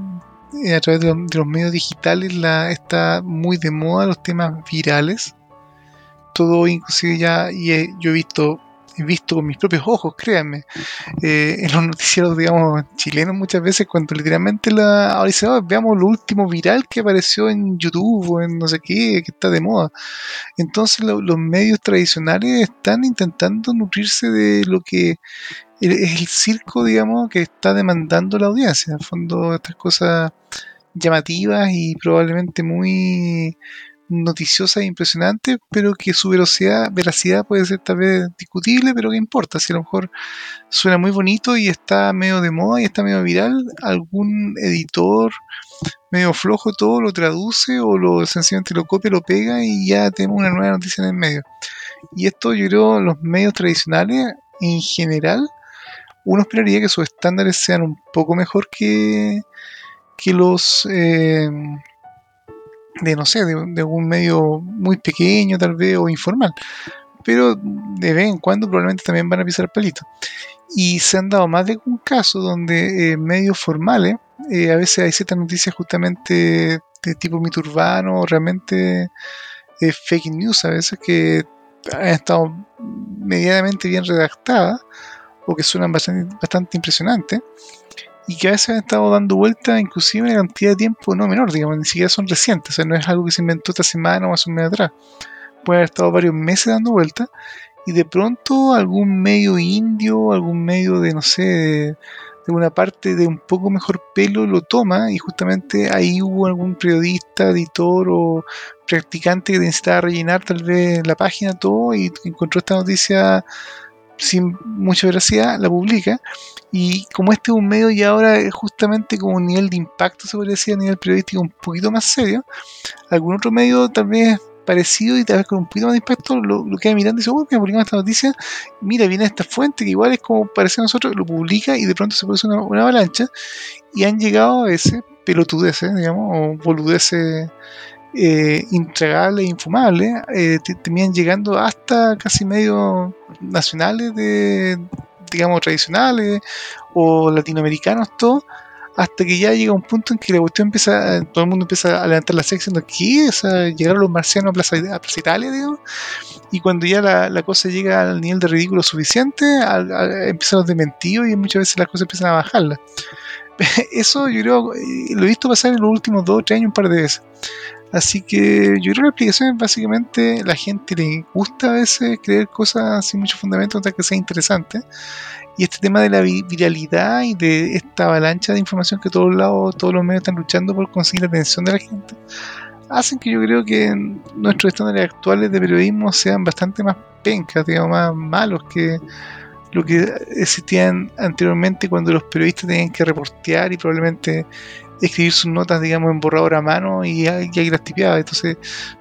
a través de los, medios digitales la, está muy de moda los temas virales, todo inclusive ya, y yo he visto visto con mis propios ojos, créanme, eh, en los noticieros, digamos, chilenos muchas veces, cuando literalmente la, ahora dice, oh, veamos lo último viral que apareció en YouTube o en no sé qué, que está de moda. Entonces los medios tradicionales están intentando nutrirse de lo que es el circo, digamos, que está demandando la audiencia. En el fondo, estas cosas llamativas y probablemente muy noticiosa e impresionante, pero que su veracidad, veracidad puede ser tal vez discutible, pero que importa, si a lo mejor suena muy bonito y está medio de moda y está medio viral, algún editor medio flojo todo lo traduce o lo sencillamente lo copia, lo pega y ya tenemos una nueva noticia en el medio. Y esto yo creo los medios tradicionales en general, uno esperaría que sus estándares sean un poco mejor que, que los eh, de no sé, de, algún medio muy pequeño tal vez o informal. Pero de vez en cuando probablemente también van a pisar palito. Y se han dado más de un caso donde eh, medios formales, eh, a veces hay ciertas noticias justamente de tipo mito urbano, realmente eh, fake news, a veces que han estado medianamente bien redactadas o que suenan bastante, bastante impresionantes y que a veces han estado dando vuelta inclusive una cantidad de tiempo no menor, digamos, ni siquiera son recientes, o sea, no es algo que se inventó esta semana o hace un mes atrás. Pueden haber estado varios meses dando vuelta y de pronto algún medio indio, algún medio de, no sé, de, una parte de un poco mejor pelo lo toma y justamente ahí hubo algún periodista, editor o practicante que necesitaba rellenar tal vez la página todo y encontró esta noticia sin mucha veracidad, la publica. Y como este es un medio y ahora es justamente como un nivel de impacto, se podría decir, a nivel periodístico un poquito más serio, algún otro medio tal vez parecido y tal vez con un poquito más de impacto lo, lo queda mirando y dice, oh, que publicamos esta noticia, mira, viene esta fuente que igual es como parece a nosotros, lo publica y de pronto se produce una, una avalancha y han llegado a veces pelotudeces, digamos, o boludeces eh, intragables e infumables, eh, terminan llegando hasta casi medios nacionales de, digamos, tradicionales o latinoamericanos, todo, hasta que ya llega un punto en que la cuestión empieza, todo el mundo empieza a levantar la sección de aquí, o sea, llegaron los marcianos a Plaza, a Plaza Italia, digamos, y cuando ya la, la, cosa llega al nivel de ridículo suficiente, al, al, empiezan los dementidos y muchas veces las cosas empiezan a bajarla. Eso yo creo, lo he visto pasar en los últimos dos o tres años un par de veces. Así que yo creo que la explicación es básicamente la gente le gusta a veces creer cosas sin mucho fundamento, hasta que sea interesante. Y este tema de la viralidad y de esta avalancha de información que todos lados, todos los medios están luchando por conseguir la atención de la gente, hacen que yo creo que nuestros estándares actuales de periodismo sean bastante más pencas, digamos, más malos que lo que existían anteriormente cuando los periodistas tenían que reportear y probablemente escribir sus notas, digamos, en borrador a mano y ahí las tipeaba. Entonces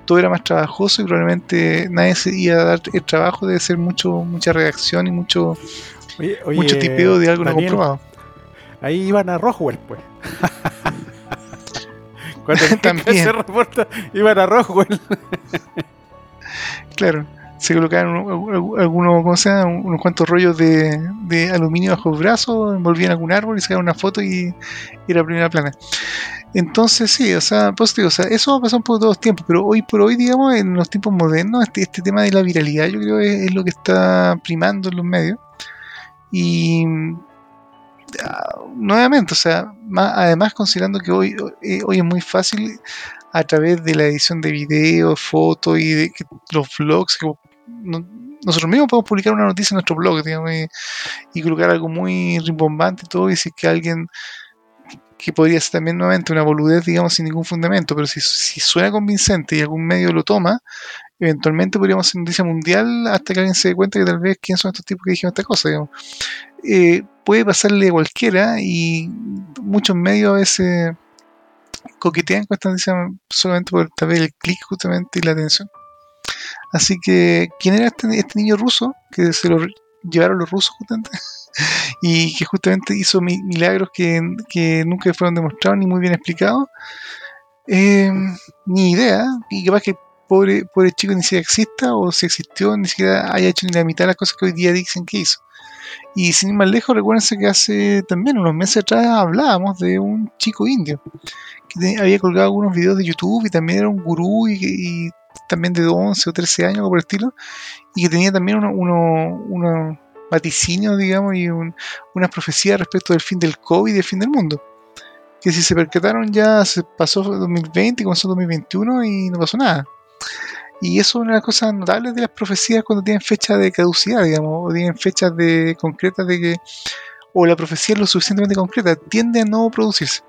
todo era más trabajoso y probablemente nadie se iba a dar el trabajo de hacer mucho, mucha redacción y mucho, oye, oye, mucho tipeo de algo no comprobado. Ahí iban a Roswell, pues. Cuando También. se reporta, iban a Roswell. claro se colocaban algunos, ¿cómo se llama? unos cuantos rollos de, aluminio bajo el brazo, envolvían algún árbol y sacaban una foto y, era primera plana. Entonces sí, o sea, pues, digo, o sea, eso ha pasado por todos los tiempos, pero hoy por hoy, digamos, en los tiempos modernos, este, este tema de la viralidad yo creo es, lo que está primando en los medios. Y nuevamente, o sea, más, además considerando que hoy, eh, hoy es muy fácil a través de la edición de videos, fotos y de los vlogs, que no, nosotros mismos podemos publicar una noticia en nuestro blog digamos, y, y, colocar algo muy rimbombante y todo, y decir que alguien que podría ser también nuevamente una boludez, digamos, sin ningún fundamento, pero si, si suena convincente y algún medio lo toma, eventualmente podríamos hacer noticia mundial hasta que alguien se dé cuenta que tal vez quién son estos tipos que dijeron esta cosa, digamos. Eh, puede pasarle a cualquiera y muchos medios a veces coquetean con esta noticia solamente por tal vez el clic justamente y la atención. Así que, ¿quién era este, este niño ruso que se lo llevaron los rusos justamente? y que justamente hizo milagros que, nunca fueron demostrados ni muy bien explicados. Eh, ni idea, y capaz que pobre, pobre chico ni siquiera exista, o si existió, ni siquiera haya hecho ni la mitad de las cosas que hoy día dicen que hizo. Y sin ir más lejos, recuérdense que hace también unos meses atrás hablábamos de un chico indio que había colgado algunos videos de YouTube y también era un gurú y también de 11 o 13 años, por el estilo, y que tenía también unos uno, uno vaticinios, digamos, y un, unas profecías respecto del fin del COVID y del fin del mundo. Que si se percataron ya se pasó 2020, comenzó 2021 y no pasó nada. Y eso es una de las cosas notables de las profecías cuando tienen fecha de caducidad, digamos, o tienen fechas de concretas de que, o la profecía es lo suficientemente concreta, tiende a no producirse.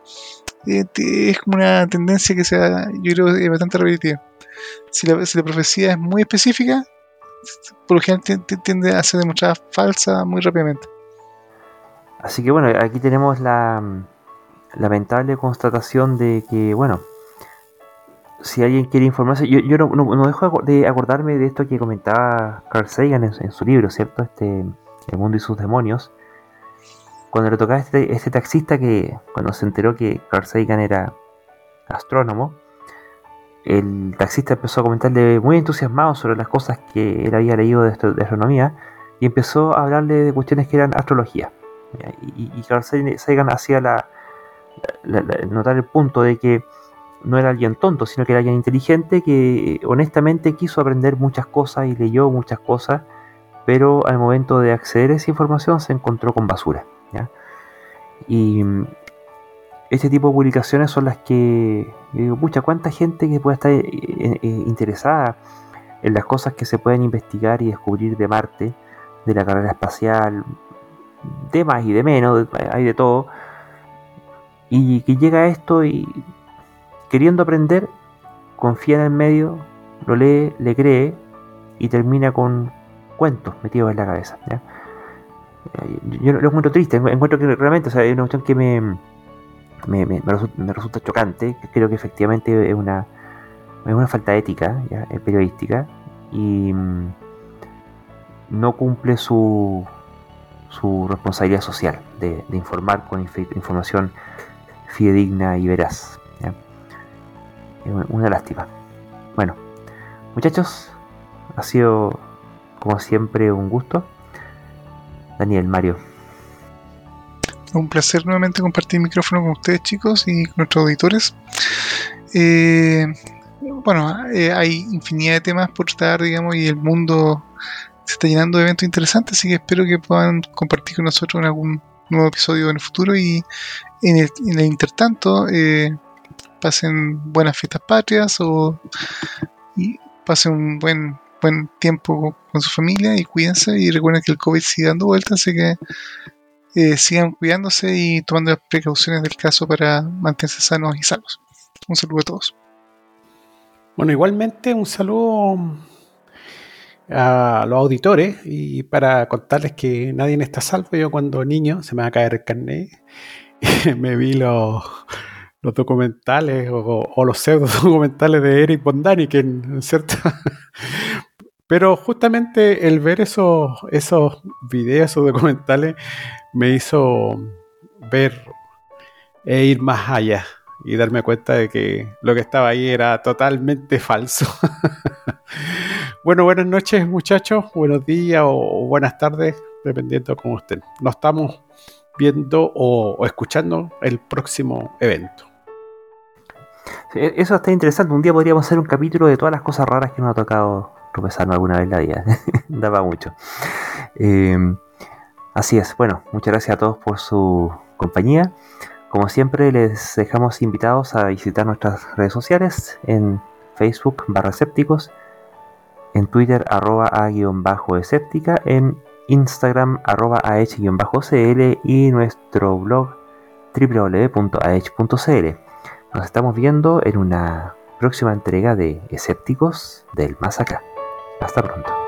Eh, es como una tendencia que sea, yo creo, es bastante repetitiva. Si la, si la profecía es muy específica, por lo general tiende a ser demostrada falsa muy rápidamente. Así que bueno, aquí tenemos la mm, lamentable constatación de que, bueno, si alguien quiere informarse, yo, yo no, no, dejo de acordarme de esto que comentaba Carl Sagan en, su libro, ¿cierto? Este, El mundo y sus demonios. Cuando le tocaba este, este taxista que, cuando se enteró que Carl Sagan era astrónomo, el taxista empezó a comentarle muy entusiasmado sobre las cosas que él había leído de, astronomía y empezó a hablarle de cuestiones que eran astrología. Y, y Carl Sagan hacía notar el punto de que no era alguien tonto, sino que era alguien inteligente que honestamente quiso aprender muchas cosas y leyó muchas cosas, pero al momento de acceder a esa información se encontró con basura. Y este tipo de publicaciones son las que, digo, pucha, ¿cuánta gente que puede estar eh, eh, interesada en las cosas que se pueden investigar y descubrir de Marte, de la carrera espacial, de más y de menos, hay de todo, y que llega a esto y queriendo aprender, confía en el medio, lo lee, le cree y termina con cuentos metidos en la cabeza. Yo lo encuentro triste, encuentro que realmente, o es una cuestión que me, me, me, resulta, chocante, creo que efectivamente es una, es una falta ética periodística y mm, no cumple su, su responsabilidad social de, informar con información fidedigna y veraz. Es una lástima. Bueno, muchachos, ha sido como siempre un gusto. Daniel, Mario. Un placer nuevamente compartir micrófono con ustedes chicos y con nuestros auditores. Eh, bueno, eh, hay infinidad de temas por tratar, digamos, y el mundo se está llenando de eventos interesantes, así que espero que puedan compartir con nosotros en algún nuevo episodio en el futuro y en el, en el intertanto eh, pasen buenas fiestas patrias o y pasen un buen buen tiempo con su familia y cuídense y recuerden que el COVID sigue dando vueltas, así que eh, sigan cuidándose y tomando las precauciones del caso para mantenerse sanos y salvos. Un saludo a todos. Bueno, igualmente un saludo a los auditores y para contarles que nadie está salvo. Yo cuando niño se me va a caer el carnet, me vi los, los documentales o, los pseudo documentales de Eric Bondani, que en cierto pero justamente el ver esos, esos videos, esos documentales, me hizo ver e ir más allá y darme cuenta de que lo que estaba ahí era totalmente falso. bueno, buenas noches muchachos, buenos días o buenas tardes, dependiendo de cómo estén. Nos estamos viendo o, escuchando el próximo evento. eso está interesante. Un día podríamos hacer un capítulo de todas las cosas raras que nos ha tocado tropezarnos alguna vez la vida. Daba mucho. Em, así es. Bueno, muchas gracias a todos por su compañía. Como siempre, les dejamos invitados a visitar nuestras redes sociales en Facebook barra escépticos, en Twitter arroba a-escéptica, en Instagram arroba ah-cl y nuestro blog www.ah.cl. Nos estamos viendo en una próxima entrega de Escépticos del Más Acá. Hasta pronto.